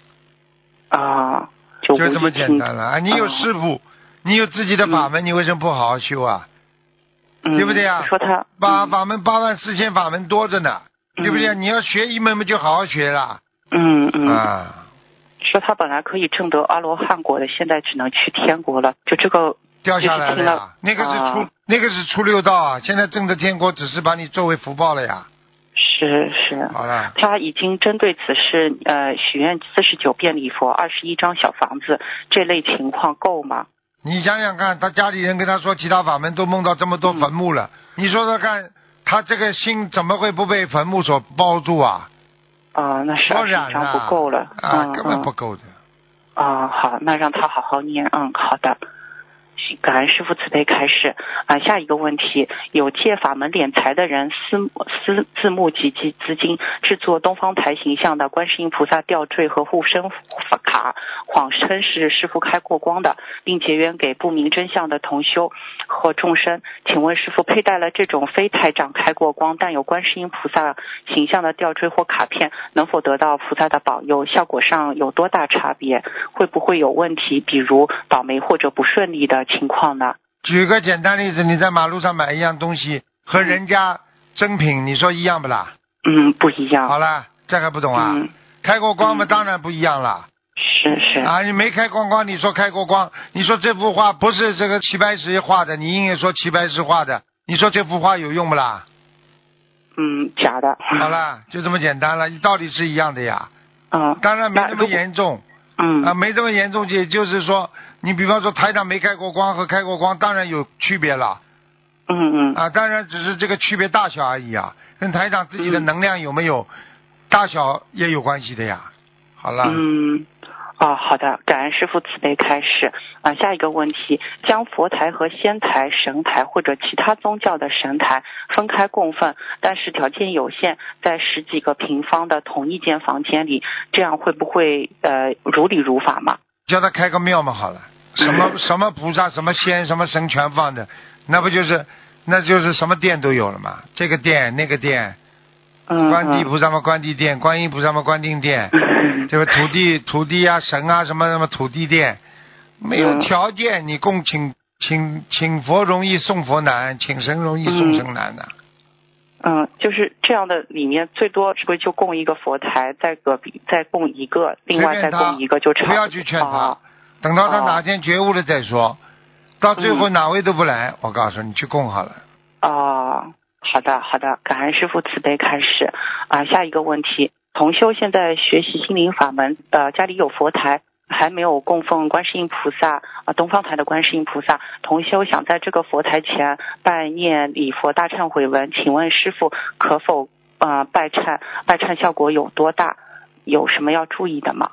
啊，就
就这么简单了。啊，你有
哦
师傅，你有自己的法门，你为什么不好好修啊？
嗯
对不对啊
说他
八
嗯
法门八万四千法门多着呢，对不对？你要学一门嘛，就好好学了
嗯嗯，
啊。
说他本来可以证得阿罗汉果的，现在只能去天国了。就这个
掉下来
了
呀，那个是
啊
出那个是出六道啊，现在证得天国只是把你作为福报了呀。
是是，
好了，
他已经针对此事呃许愿四十九遍礼佛，二十一张小房子，这类情况够吗？
你想想看，他家里人跟他说其他法门都梦到这么多坟墓了，你说说看，他这个心怎么会不被坟墓所包住啊？
啊、那是
说
二十一张
染了
不够了。
啊，
嗯
根本不
嗯
够的。
啊、好，那让他好好念。嗯，好的。感恩师傅慈悲开示啊！下一个问题，有借法门敛财的人私私自募集集资金，制作东方台形象的观世音菩萨吊坠和护身卡，谎称是师傅开过光的，并结缘给不明真相的同修和众生。请问师傅佩戴了这种非台长开过光但有观世音菩萨形象的吊坠或卡片，能否得到菩萨的保佑？效果上有多大差别？会不会有问题？比如倒霉或者不顺利的情况呢？
举个简单例子，你在马路上买一样东西，和人家真品，你说一样不啦？
嗯，不一样。
好了，这还不懂啊？
嗯，
开过光嘛，
嗯
当然不一样了。
是是。
啊，你没开光光，你说开过光，你说这幅画不是这个齐白石画的，你硬也说齐白石画的，你说这幅画有用不啦？
嗯，假的。
好。了，就这么简单了，道理是一样的呀。
嗯。
当然没那么严重
嗯。
啊，没这么严重，也就是说，你比方说台长没开过光和开过光，当然有区别了
嗯嗯。
啊，当然只是这个区别大小而已啊，跟台长自己的
嗯
能量有没有大小也有关系的呀。好了，
嗯，哦，好的，感恩师傅慈悲开示。啊，下一个问题，将佛台和仙台、神台或者其他宗教的神台分开供奉，但是条件有限，在十几个平方的同一间房间里，这样会不会呃如理如法吗？
叫他开个庙嘛好了，什么什么菩萨、什么仙、什么神全放的，那不就是那就是什么殿都有了嘛？这个殿那个殿，
嗯，
观地菩萨嘛观地殿，观音菩萨嘛观音殿，
嗯
这个土地土地啊神啊什么什么土地殿，没有
嗯
条件你供请请请佛容易送佛难，请神容易送神难呐、
嗯，就是这样的，里面最多是不是就供一个佛台，在隔壁再供一个，另外再供一个就差
不多。不要去劝他
哦，
等到他
哦
哪天觉悟了再说，到最后
嗯
哪位都不来，我告诉你去供好了。
哦，好的好的，感恩师傅慈悲开始啊。下一个问题，同修现在学习心灵法门，呃，家里有佛台。还没有供奉观世音菩萨啊，东方台的观世音菩萨。同修想在这个佛台前拜念礼佛大忏悔文，请问师傅可否呃拜忏？拜忏效果有多大？有什么要注意的吗？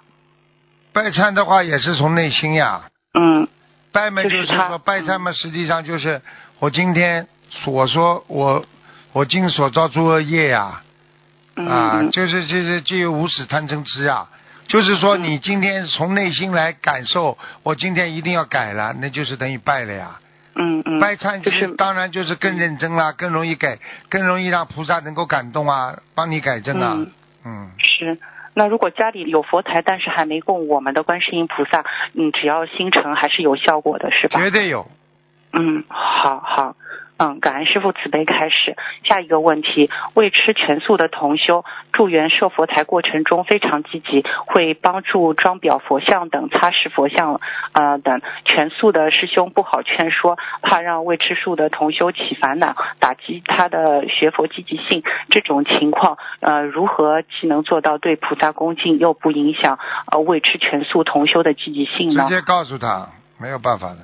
拜忏的话也是从内心呀，
嗯
拜嘛
就是
说拜忏嘛，实际上就是我今天所说我我今所造诸恶业呀，
嗯
啊，
嗯。
就是就是就有无始贪嗔痴啊。就是说，
嗯。
你今天从内心来感受，我今天一定要改了，那就是等于拜了呀。
嗯嗯，
拜忏
就是
当然就是更认真啦，更容易改，更容易让菩萨能够感动啊，帮你改正啊。
嗯。
嗯，
是。那如果家里有佛台，但是还没供我们的观世音菩萨，嗯，只要心诚还是有效果的，是吧？
绝对有。
嗯，好好，嗯，感恩师傅慈悲开始。下一个问题，未吃全素的同修助缘设佛台过程中非常积极，会帮助装裱佛像等、擦拭佛像呃等。全素的师兄不好劝说，怕让未吃素的同修起烦恼，打击他的学佛积极性。这种情况，呃，如何既能做到对菩萨恭敬，又不影响呃未吃全素同修的积极性呢？
直接告诉他，没有办法的，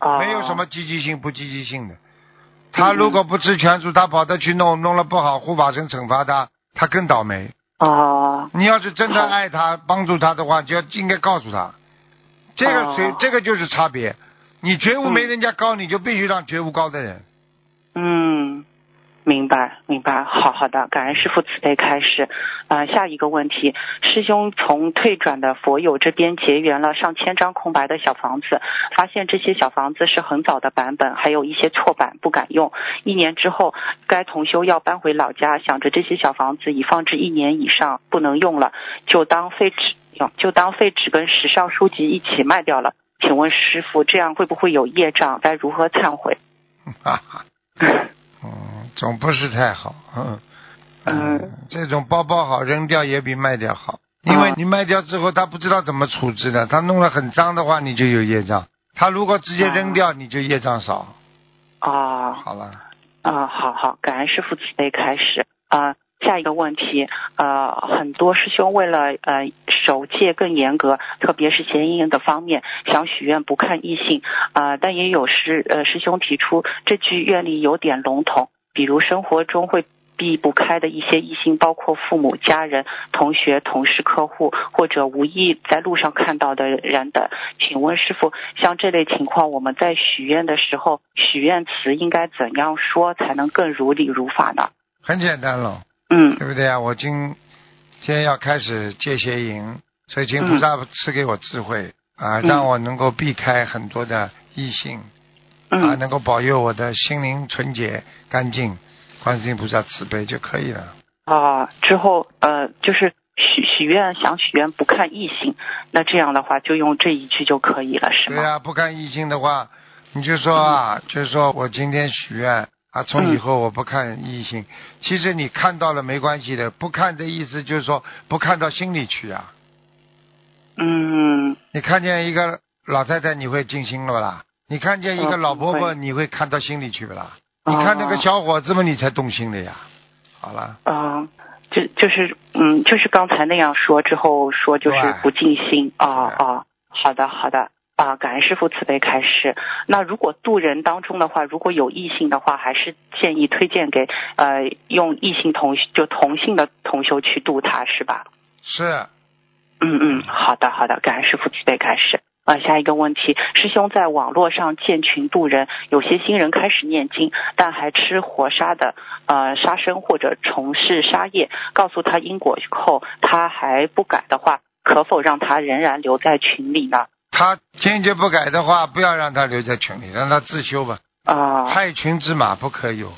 哦
没有什么积极性不积极性的。他如果不吃全素，他跑着去弄，弄了不好，护法神惩罚他，他更倒霉。
哦，
你要是真的爱他、帮助他的话，就要应该告诉他，这个谁、
哦
这个就是差别。你觉悟没
嗯
人家高，你就必须让觉悟高的人。
嗯，明白明白，好好的，感恩师傅慈悲开示。呃，下一个问题，师兄从退转的佛友这边结缘了上千张空白的小房子，发现这些小房子是很早的版本，还有一些错版不敢用。一年之后，该同修要搬回老家，想着这些小房子已放置一年以上不能用了，就当废纸用，就当废纸跟时尚书籍一起卖掉了。请问师傅，这样会不会有业障？该如何忏悔？
哈哈，嗯，总不是太好，嗯，
嗯，
这种包包好扔掉也比卖掉好，因为
嗯
你卖掉之后他不知道怎么处置的，他弄得很脏的话你就有业障，他如果直接扔掉你就业障少，
啊。
好了，
啊，好好，感恩师傅慈悲开始啊。下一个问题，呃，很多师兄为了呃守戒更严格，特别是邪淫的方面，想许愿不看异性。啊、呃但也有师呃师兄提出这句愿力有点笼统，比如生活中会避不开的一些异性，包括父母、家人、同学、同事、客户，或者无意在路上看到的人等。请问师傅，像这类情况，我们在许愿的时候，许愿词应该怎样说才能更如理如法呢？
很简单了，
嗯
对不对啊？我今今天要开始戒邪淫，所以请菩萨赐给我智慧、啊，
嗯
让我能够避开很多的异性。啊，
嗯
能够保佑我的心灵纯洁干净，观世音菩萨慈悲就可以了。
啊，之后呃，就是许许愿想许愿不看异性，那这样的话就用这一句就可以了，是吗？
对啊，不看异性的话，你就说啊，就是说我今天许愿啊，从以后我不看异性。其实你看到了没关系的，不看的意思就是说不看到心里去啊。
嗯
你看见一个老太太，你会静心了不啦？你看见一个
嗯
老婆婆，
会
你会看到心里去不啦？
哦
你看那个小伙子们，你才动心的呀。好了，
啊、就就是嗯，就是刚才那样说之后说就是不尽心啊
对
啊，好的好的啊，感恩师傅慈悲开示。那如果渡人当中的话，如果有异性的话，还是建议推荐给呃用异性同就同性的同修去渡他是吧？
是
嗯嗯，好的好的，感恩师傅慈悲开始。啊，下一个问题，师兄在网络上建群度人，有些新人开始念经，但还吃活杀的呃杀生或者从事杀业，告诉他因果后，他还不改的话，可否让他仍然留在群里呢？
他坚决不改的话，不要让他留在群里，让他自修吧。
啊
害群之马不可有。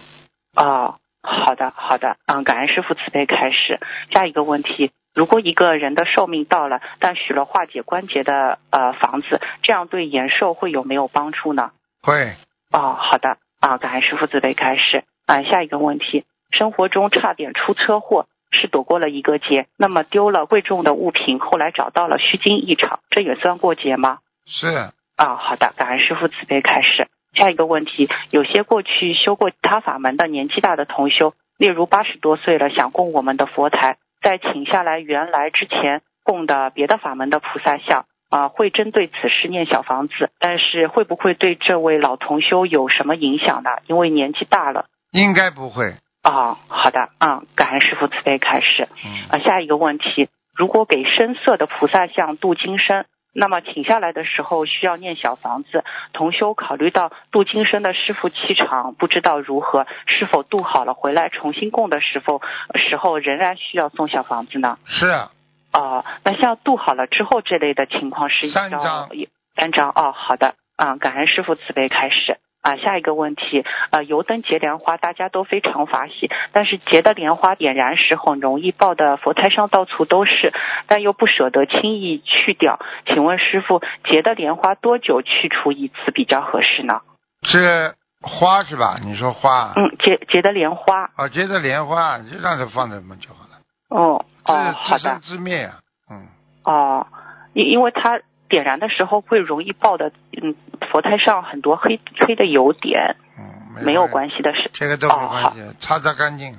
啊，好的好的，嗯，感恩师傅慈悲开始。下一个问题，如果一个人的寿命到了，但许了化解关节的呃房子，这样对延寿会有没有帮助呢？
会，
哦，好的啊，感恩师傅慈悲开始啊。下一个问题，生活中差点出车祸，是躲过了一个劫，那么丢了贵重的物品，后来找到了虚惊一场，这也算过节吗？
是
啊，好的，感恩师傅慈悲开始。下一个问题，有些过去修过其他法门的年纪大的同修，例如八十多岁了想供我们的佛台，在请下来原来之前供的别的法门的菩萨像啊、会针对此事念小房子，但是会不会对这位老同修有什么影响呢？因为年纪大了。
应该不会。
啊、好的，嗯，感恩师傅慈悲开始。
嗯，
啊，下一个问题，如果给深色的菩萨像镀金身，那么请下来的时候需要念小房子。同修考虑到度金身的师傅气场不知道如何，是否度好了回来重新供的时候时候仍然需要送小房子呢？
是啊
哦、那像度好了之后这类的情况是要
三张
三张哦，好的，啊、感恩师傅慈悲开始。啊，下一个问题，呃，油灯结莲花大家都非常法喜，但是结的莲花点燃时很容易爆的佛台上到处都是，但又不舍得轻易去掉。请问师傅，结的莲花多久去除一次比较合适呢？
是花是吧？你说花？
嗯，结结的莲花，
哦，结的莲花就让它放在那么就好了。
哦哦，好的
自生，自灭呀、嗯，
哦，因因为它点燃的时候会容易爆的，嗯，佛台上很多黑黑的油点，
嗯，
没有
关系，
的是。
这个都没
哦
关系，擦擦干净，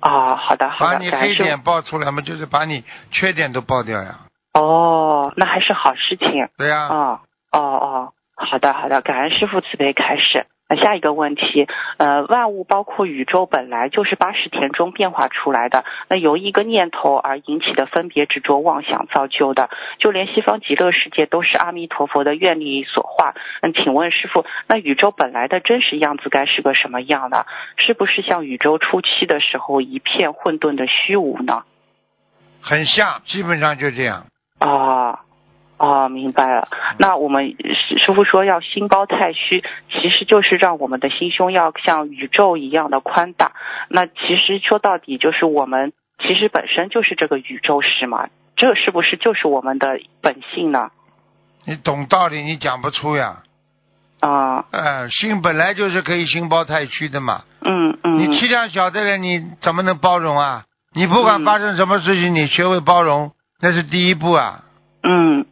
哦，好的好的，
把你黑点爆出来嘛，就是把你缺点都爆掉呀。
哦，那还是好事情。
对呀、
哦哦哦，好的好的，感恩师傅慈悲开始。那下一个问题，呃，万物包括宇宙本来就是八十田中变化出来的，那由一个念头而引起的分别执着妄想造就的，就连西方极乐世界都是阿弥陀佛的愿力所化。嗯，请问师傅，那宇宙本来的真实样子该是个什么样呢？是不是像宇宙初期的时候一片混沌的虚无呢？
很像，基本上就这样。
哦，哦，明白了。那我们师师傅说要心包太虚，其实就是让我们的心胸要像宇宙一样的宽大。那其实说到底就是我们其实本身就是这个宇宙是吗？这是不是就是我们的本性呢？
你懂道理，你讲不出呀。
啊、
呃，心本来就是可以心包太虚的嘛。
嗯嗯，
你气量小的人，你怎么能包容啊？你不管
嗯
发生什么事情，你学会包容，那是第一步啊。
嗯，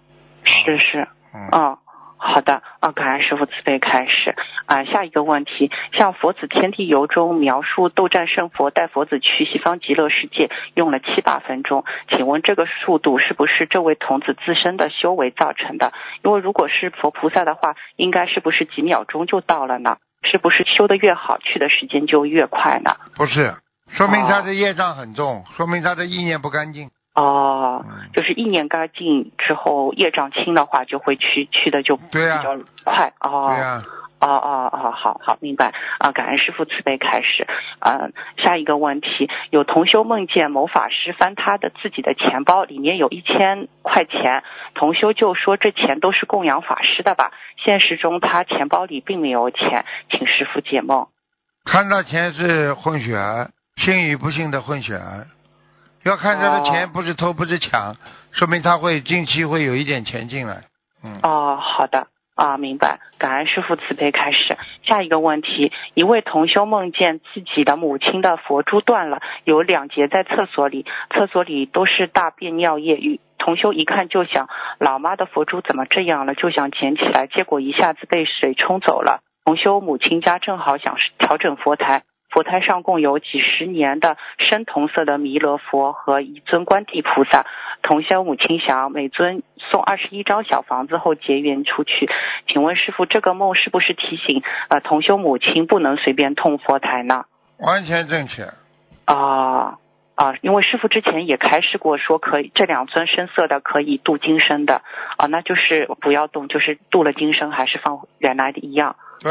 是是。
嗯，
哦，好的，啊，感恩师傅慈悲开始啊。下一个问题，像《佛子天地游》中描述斗战胜佛带佛子去西方极乐世界用了七八分钟，请问这个速度是不是这位童子自身的修为造成的？因为如果是佛菩萨的话，应该是不是几秒钟就到了呢？是不是修的越好，去的时间就越快呢？
不是，说明
哦
他的业障很重，说明他的意念不干净。
哦，
嗯，
就是意念干净之后，业障轻的话，就会去去的就比较快。哦，
对呀、
哦哦哦，好好明白啊！感恩师傅慈悲开始。呃，下一个问题，有同修梦见某法师翻他的自己的钱包，里面有一千块钱，同修就说这钱都是供养法师的吧？现实中他钱包里并没有钱，请师傅解梦。
看到钱是混血儿，信与不信的混血儿。要看他的钱
哦
不是偷不是抢，说明他会近期会有一点钱进来。嗯，
哦，好的。啊，明白。感恩师傅慈悲开始。下一个问题，一位同修梦见自己的母亲的佛珠断了，有两节在厕所里，厕所里都是大便尿液。与同修一看就想，老妈的佛珠怎么这样了？就想捡起来，结果一下子被水冲走了。同修母亲家正好想调整佛台，佛台上共有几十年的深铜色的弥勒佛和一尊观地菩萨。同修母亲想每尊送二十一张小房子后结缘出去，请问师傅，这个梦是不是提醒呃同修母亲不能随便痛佛台呢？
完全正确。
啊啊，因为师傅之前也开示过，说可以这两尊深色的可以度今生的啊，那就是不要动，就是镀了今生还是放原来的一样。
对，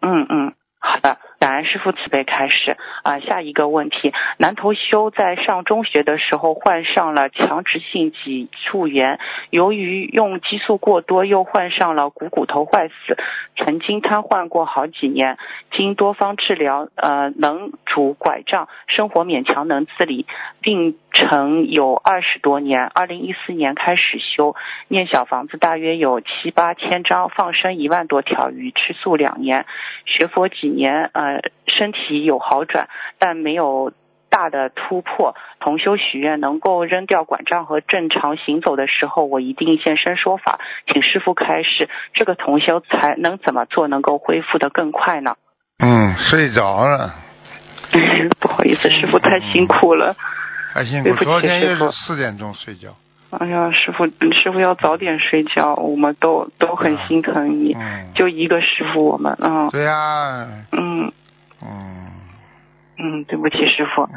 嗯嗯，好的，感恩师傅慈悲开始啊。下一个问题，南头修在上中学的时候患上了强直性脊柱炎，由于用激素过多，又患上了股骨头坏死，曾经瘫痪过好几年，经多方治疗，呃，能拄拐杖，生活勉强能自理，病程有二十多年。二零一四年开始修，念小房子大约有七八千张，放生一万多条鱼，吃素两年，学佛几年，呃，身体有好转，但没有大的突破。同修许愿能够扔掉拐杖和正常行走的时候，我一定现身说法，请师傅开示，这个同修才能怎么做能够恢复的更快呢？
嗯，睡着了，
不好意思，师傅太辛苦了。
太辛苦。昨天又是四点钟睡觉。
哎呀，师傅，师傅要早点睡觉，我们都都很心疼你。
嗯，
就一个师傅，我们，嗯
对呀，
嗯
嗯
嗯，对不起，师傅。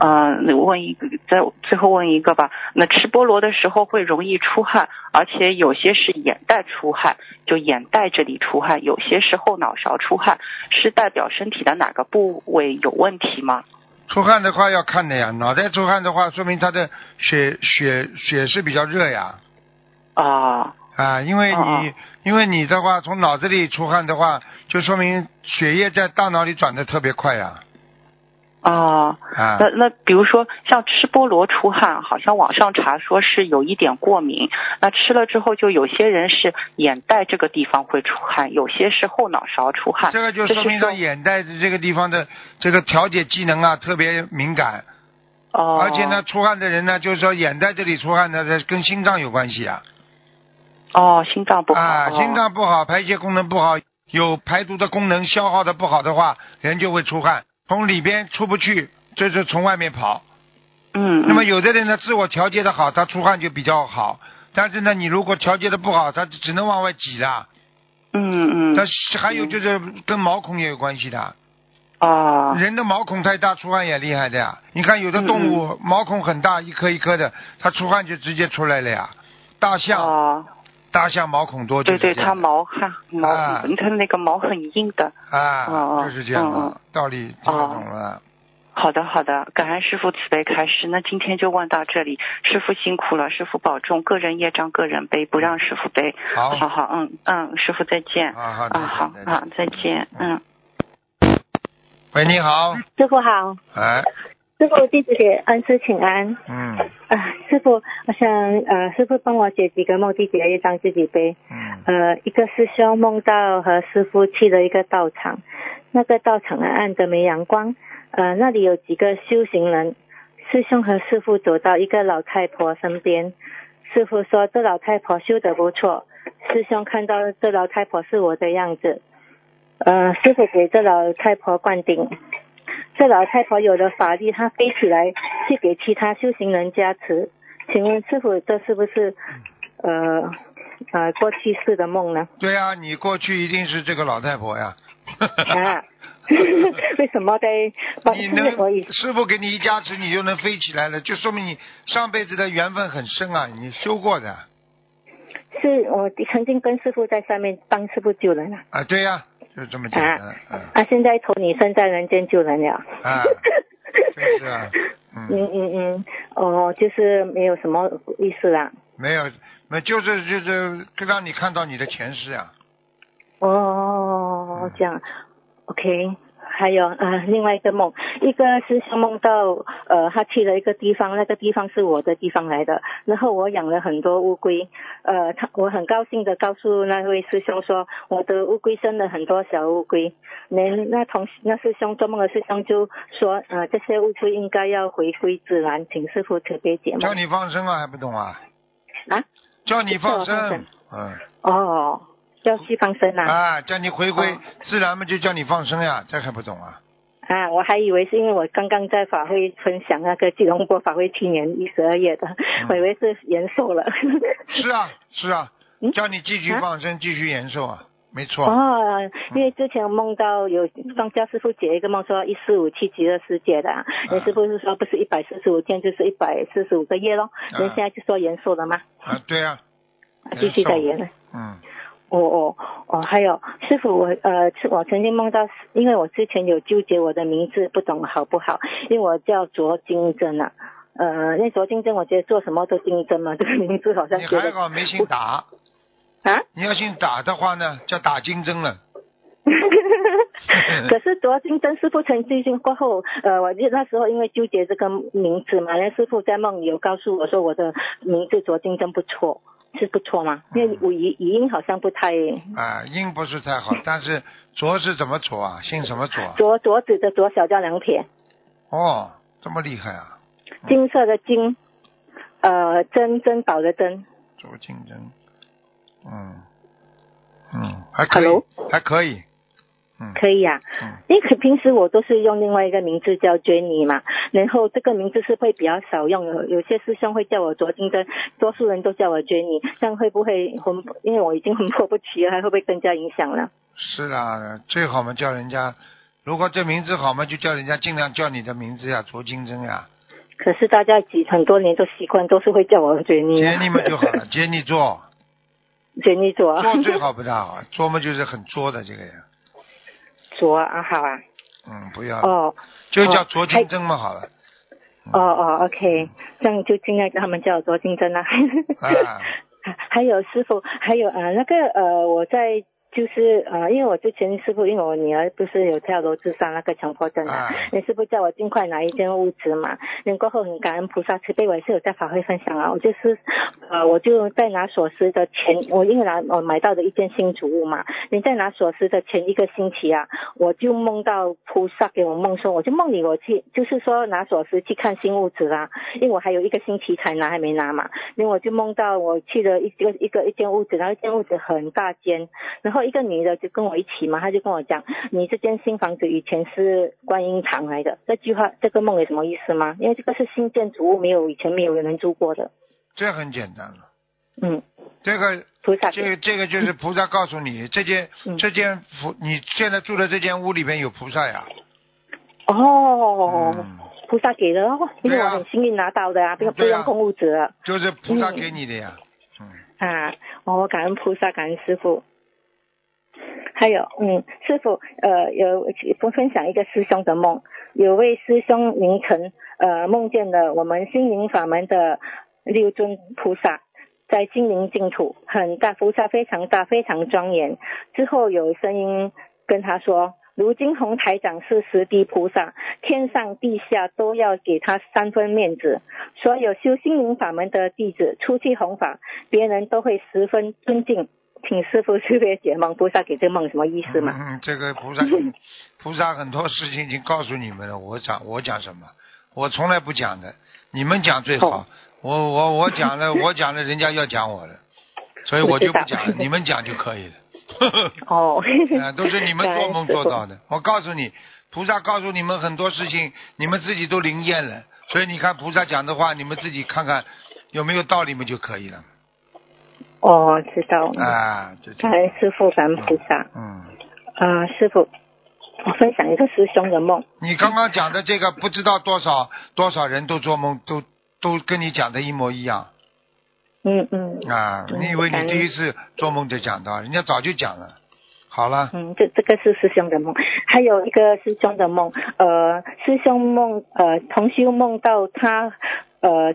嗯，
我问一个，再最后问一个吧。那吃菠萝的时候会容易出汗，而且有些是眼袋出汗，就眼袋这里出汗；有些是后脑勺出汗，是代表身体的哪个部位有问题吗？
出汗的话要看的呀，脑袋出汗的话，说明他的血血血是比较热呀。
啊
啊，因为你、因为你的话从脑子里出汗的话，就说明血液在大脑里转的特别快呀。
啊，
啊，
那那比如说像吃菠萝出汗，好像网上查说是有一点过敏，那吃了之后就有些人是眼袋这个地方会出汗，有些是后脑勺出汗。
这个就说明他眼袋子这个地方的这个调节机能啊特别敏感，
哦，
而且呢，出汗的人呢，就是说眼袋这里出汗呢，这跟心脏有关系啊。
哦，心脏不好，
啊，
哦
心脏不好，排泄功能不好，有排毒的功能消耗的不好的话，人就会出汗，从里边出不去，这就从外面跑。
嗯，
那么
嗯
有的人呢，自我调节的好，他出汗就比较好。但是呢，你如果调节的不好，他只能往外挤了。
嗯嗯
但是还有就是跟毛孔也有关系的，
哦
人的毛孔太大，出汗也厉害的呀。你看有的动
嗯
物毛孔很大，一颗一颗的，它出汗就直接出来了呀。大象，
哦，
大象毛孔多就
对对，它毛汗毛，
啊
它那个毛很硬的。
啊，
哦哦
就是这样
嗯
的，道理听得懂了。
好的，好的，感恩师傅慈悲开示。那今天就问到这里，师傅辛苦了，师傅保重，个人业障个人背，不让师傅背。
好，
好好，嗯嗯，师傅再见。
啊好，
啊，好
再见
好，再见，嗯。
喂，你好，
师傅好，
哎，
师傅弟子给恩师请安。
嗯
啊，师傅，我想呃，师傅帮我解几个梦，弟子的业障自己背。
嗯
呃，一个师兄梦到和师傅去了一个道场，那个道场呢暗的没阳光，呃，那里有几个修行人。师兄和师傅走到一个老太婆身边，师傅说这老太婆修得不错。师兄看到这老太婆是我的样子，呃，师傅给这老太婆灌顶。这老太婆有了法力，她飞起来去给其他修行人加持。请问师傅，这是不是呃呃过去式的梦呢？
对啊、你过去一定是这个老太婆呀。
啊，为什么在？
你能师傅给你一加持，你就能飞起来了，就说明你上辈子的缘分很深啊，你修过的
是我曾经跟师傅在上面帮师傅救人了
啊，对呀、就这么简单，嗯
啊，现在投你身在人间救人了。
啊，就 是啊，嗯，
嗯嗯嗯，哦，就是没有什么意思啦。
没有，没就是就是让你看到你的前世啊，
哦，这样，OK。还有呃，另外一个梦，一个师兄梦到呃，他去了一个地方，那个地方是我的地方来的，然后我养了很多乌龟，呃，他我很高兴的告诉那位师兄说，我的乌龟生了很多小乌龟，那那同那师兄做梦的师兄就说，呃，这些乌龟应该要回归自然，请师傅慈悲解梦。
叫你放生啊，还不懂啊？
啊？
叫你放
生，
嗯，
哦，要去放生啊？
啊，叫你回归
哦
自然嘛，就叫你放生呀，这还不懂啊？
啊，我还以为是因为我刚刚在法会分享那个吉隆坡法会去年一十二月的，我以为是延寿了。
是啊，是啊
嗯，
叫你继续放生，继续延寿啊。没错。
哦，因为之前梦到有方家师傅解一个梦，说一四五七极乐世界的，啊，那师傅是说不是一百四十五天就是一百四十五个月咯，人现在就说延寿了吗？
啊，对啊，
继续在延。
嗯。
哦哦哦，还有师傅，我呃，我曾经梦到，因为我之前有纠结我的名字不懂好不好，因为我叫卓金珍啊，呃，那卓金珍，我觉得做什么都金珍嘛，这个名字好像。
你还好没姓打。
啊？
你要姓打的话呢，叫打金针了。
可是卓金珍师傅曾经过后，呃，我那时候因为纠结这个名字嘛，那师傅在梦里有告诉我说我的名字卓金珍不错。是不错吗？因为我语语音好像不太
啊，音不是太好，但是左是怎么左啊？姓什么左？
左左子的左小叫两撇。
哦，这么厉害啊！
金色的金，呃，珍珍宝的珍。
左金珍，嗯嗯，还可以，还可以。
可以呀，因为平时我都是用另外一个名字叫 Jenny 嘛，然后这个名字是会比较少用，有有些师兄会叫我卓金珍，多数人都叫我 Jenny，这样会不会魂？因为我已经魂魄不齐了，还会不会更加影响了？
是啊，最好嘛叫人家，如果这名字好嘛，就叫人家尽量叫你的名字呀，卓金珍呀。
可是大家几很多年都习惯，都是会叫我 Jenny。
Jenny 嘛就好了，Jenny 做。
Jenny 做。
做最好不大好，做嘛就是很作的这个人。
卓啊，好啊。
嗯，不要。哦。就叫卓金珍嘛，好了。
哦哦，OK，这样就尽量叫他们叫卓金珍啦。啊。还有师傅，还有啊，那个呃，我在。就是呃，因为我之前师傅，因为我女儿不是有跳楼自杀那个强迫症啊，你师傅叫我尽快拿一间屋子嘛。那过后很感恩菩萨慈悲，我也是有在法会分享啊。我就是呃，我就在拿锁匙的前，我因为拿我买到的一间新主屋嘛。你在拿锁匙的前一个星期啊，我就梦到菩萨给我梦说，我就梦里我去，就是说拿锁匙去看新屋子啦。因为我还有一个星期才拿，还没拿嘛。因为我就梦到我去了一个一个一间屋子，然后一间屋子很大间，然后。一个女的就跟我一起嘛，她就跟我讲，你这间新房子以前是观音堂来的。这句话，这个梦有什么意思吗？因为这个是新建筑物，没有以前没有人住过的。
这很简单了。
嗯。
这个
菩萨，
这个这个就是菩萨告诉你，这间这间佛，你现在住的这间屋里面有菩萨呀。
哦。菩萨给的，因为我很幸运拿到的啊，不用不用空屋子。
就是菩萨给你的呀。
嗯。啊，我感恩菩萨，感恩师傅。还有，嗯，师傅，呃，有分分享一个师兄的梦，有位师兄凌晨，呃，梦见了我们心灵法门的六尊菩萨在心灵净土，很大菩萨，非常大，非常庄严。之后有声音跟他说，如今红台长是十地菩萨，天上地下都要给他三分面子，所有修心灵法门的弟子出去弘法，别人都会十分尊敬。请师傅特别解梦，菩萨给这梦什么意思嘛？
嗯，这个菩萨，菩萨很多事情已经告诉你们了。我讲，我讲什么？我从来不讲的，你们讲最好。我我我讲了，我讲了，人家要讲我了，所以我就不讲了，你们讲就可以了。
哦。
啊，都是你们做梦做到的。我告诉你，菩萨告诉你们很多事情，你们自己都灵验了。所以你看菩萨讲的话，你们自己看看有没有道理嘛就可以了。
哦，知道了。
啊，
感恩师傅，感恩菩萨。
嗯。
啊，师傅，我分享一个师兄的梦。
你刚刚讲的这个，不知道多少多少人都做梦，都都跟你讲的一模一样。
嗯嗯。
啊，你以为你第一次做梦就讲到，人家早就讲了。好了。
嗯，这这个是师兄的梦，还有一个师兄的梦，呃，师兄梦，呃，同修梦到他，呃。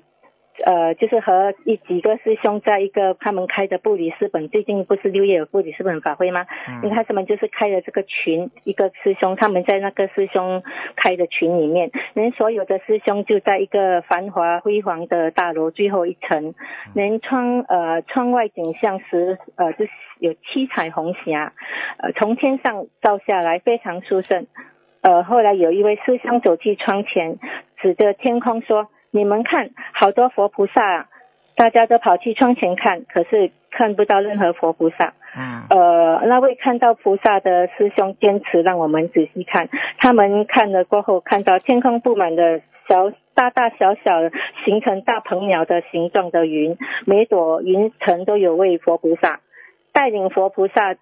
呃，就是和一几个师兄在一个他们开的布里斯本，最近不是六月有布里斯本法会吗？嗯。他们就是开了这个群，一个师兄他们在那个师兄开的群里面，人所有的师兄就在一个繁华辉煌的大楼最后一层，连窗呃窗外景象时呃就是有七彩虹霞，呃从天上照下来非常殊胜。呃后来有一位师兄走去窗前，指着天空说。你们看，好多佛菩萨，大家都跑去窗前看，可是看不到任何佛菩萨。
嗯。
呃，那位看到菩萨的师兄坚持让我们仔细看，他们看了过后，看到天空布满的小大大小小形成大鹏鸟的形状的云，每朵云层都有位佛菩萨，带领佛菩萨。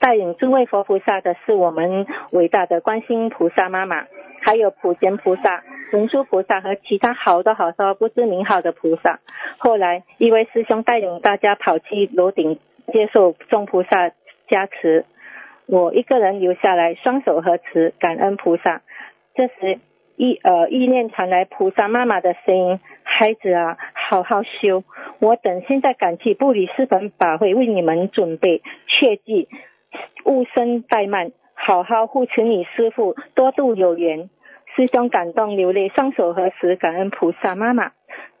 带领诸位佛菩萨的是我们伟大的观世音菩萨妈妈，还有普贤菩萨、文殊菩萨和其他好多好多不知名号的菩萨。后来一位师兄带领大家跑去楼顶接受众菩萨加持，我一个人留下来，双手合十感恩菩萨。这时意呃意念传来菩萨妈妈的声音：“孩子啊，好好修，我等现在赶去布里斯本法会为你们准备，切记勿生怠慢，好好护持你师傅，多度有缘。”师兄感动流泪，双手合十感恩菩萨妈妈。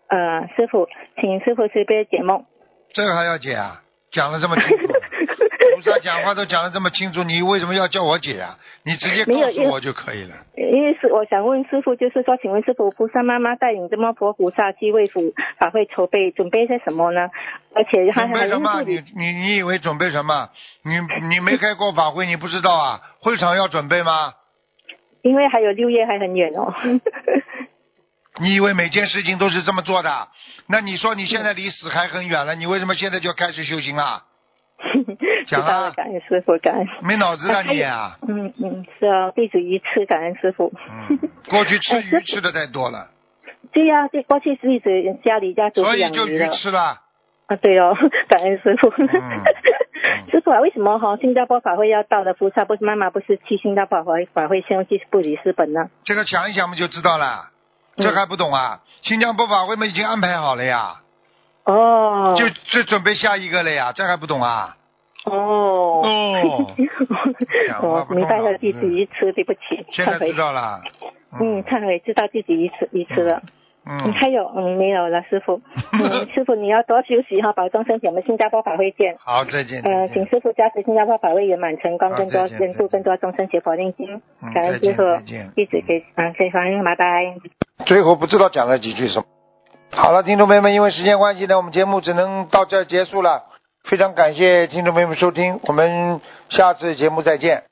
呃，师傅，请师傅随便解梦。
这个还要解啊？讲的这么清楚，菩萨讲话都讲的这么清楚，你为什么要叫我解啊？你直接告诉我就可以了。
因为是我想问师傅，就是说，请问师傅，菩萨妈妈带领这么多菩萨去为府法会筹备，准备些什么呢？而且还还
准备什么？
还
你你你以为准备什么？你你没开过法会，你不知道啊？会场要准备吗？
因为还有六月还很远哦。
你以为每件事情都是这么做的？那你说你现在离死还很远了，你为什么现在就开始修行 啊？讲啊
感恩师傅，感恩。
没脑子
啊
你啊！
嗯嗯，是啊，弟子愚痴，感恩师傅。
嗯，过去吃
呃
鱼吃的太多了，
对呀、对，过去是一直家里家族是
所以就鱼吃了。
啊，对哦，感恩师傅。
嗯
师傅啊，为什么哈、新加坡法会要到的菩萨不是妈妈不是去新加坡法会法会先去布里斯本呢？
这个想一想嘛就知道了，
嗯
这还不懂啊？新加坡法会们已经安排好了呀，
哦，
就就准备下一个了呀，这还不懂啊？
哦。
哦
我明白了，弟子愚痴，对不起，
现在知。道了。
嗯，忏悔，知道自己一次一次了。嗯，
嗯，
还有，嗯，没有了，师傅。嗯，师傅你要多休息哈，保重身体。我们新加坡法会见。
好，再见。
呃，请师傅加持新加坡法会圆满成功，更多人度更多众生学佛念经
嗯。
感恩师傅
再见，
弟子给嗯，给欢迎，拜拜。
最后不知道讲了几句什么。好了，听众朋友们，因为时间关系呢，我们节目只能到这儿结束了。非常感谢听众朋友们收听，我们下次节目再见。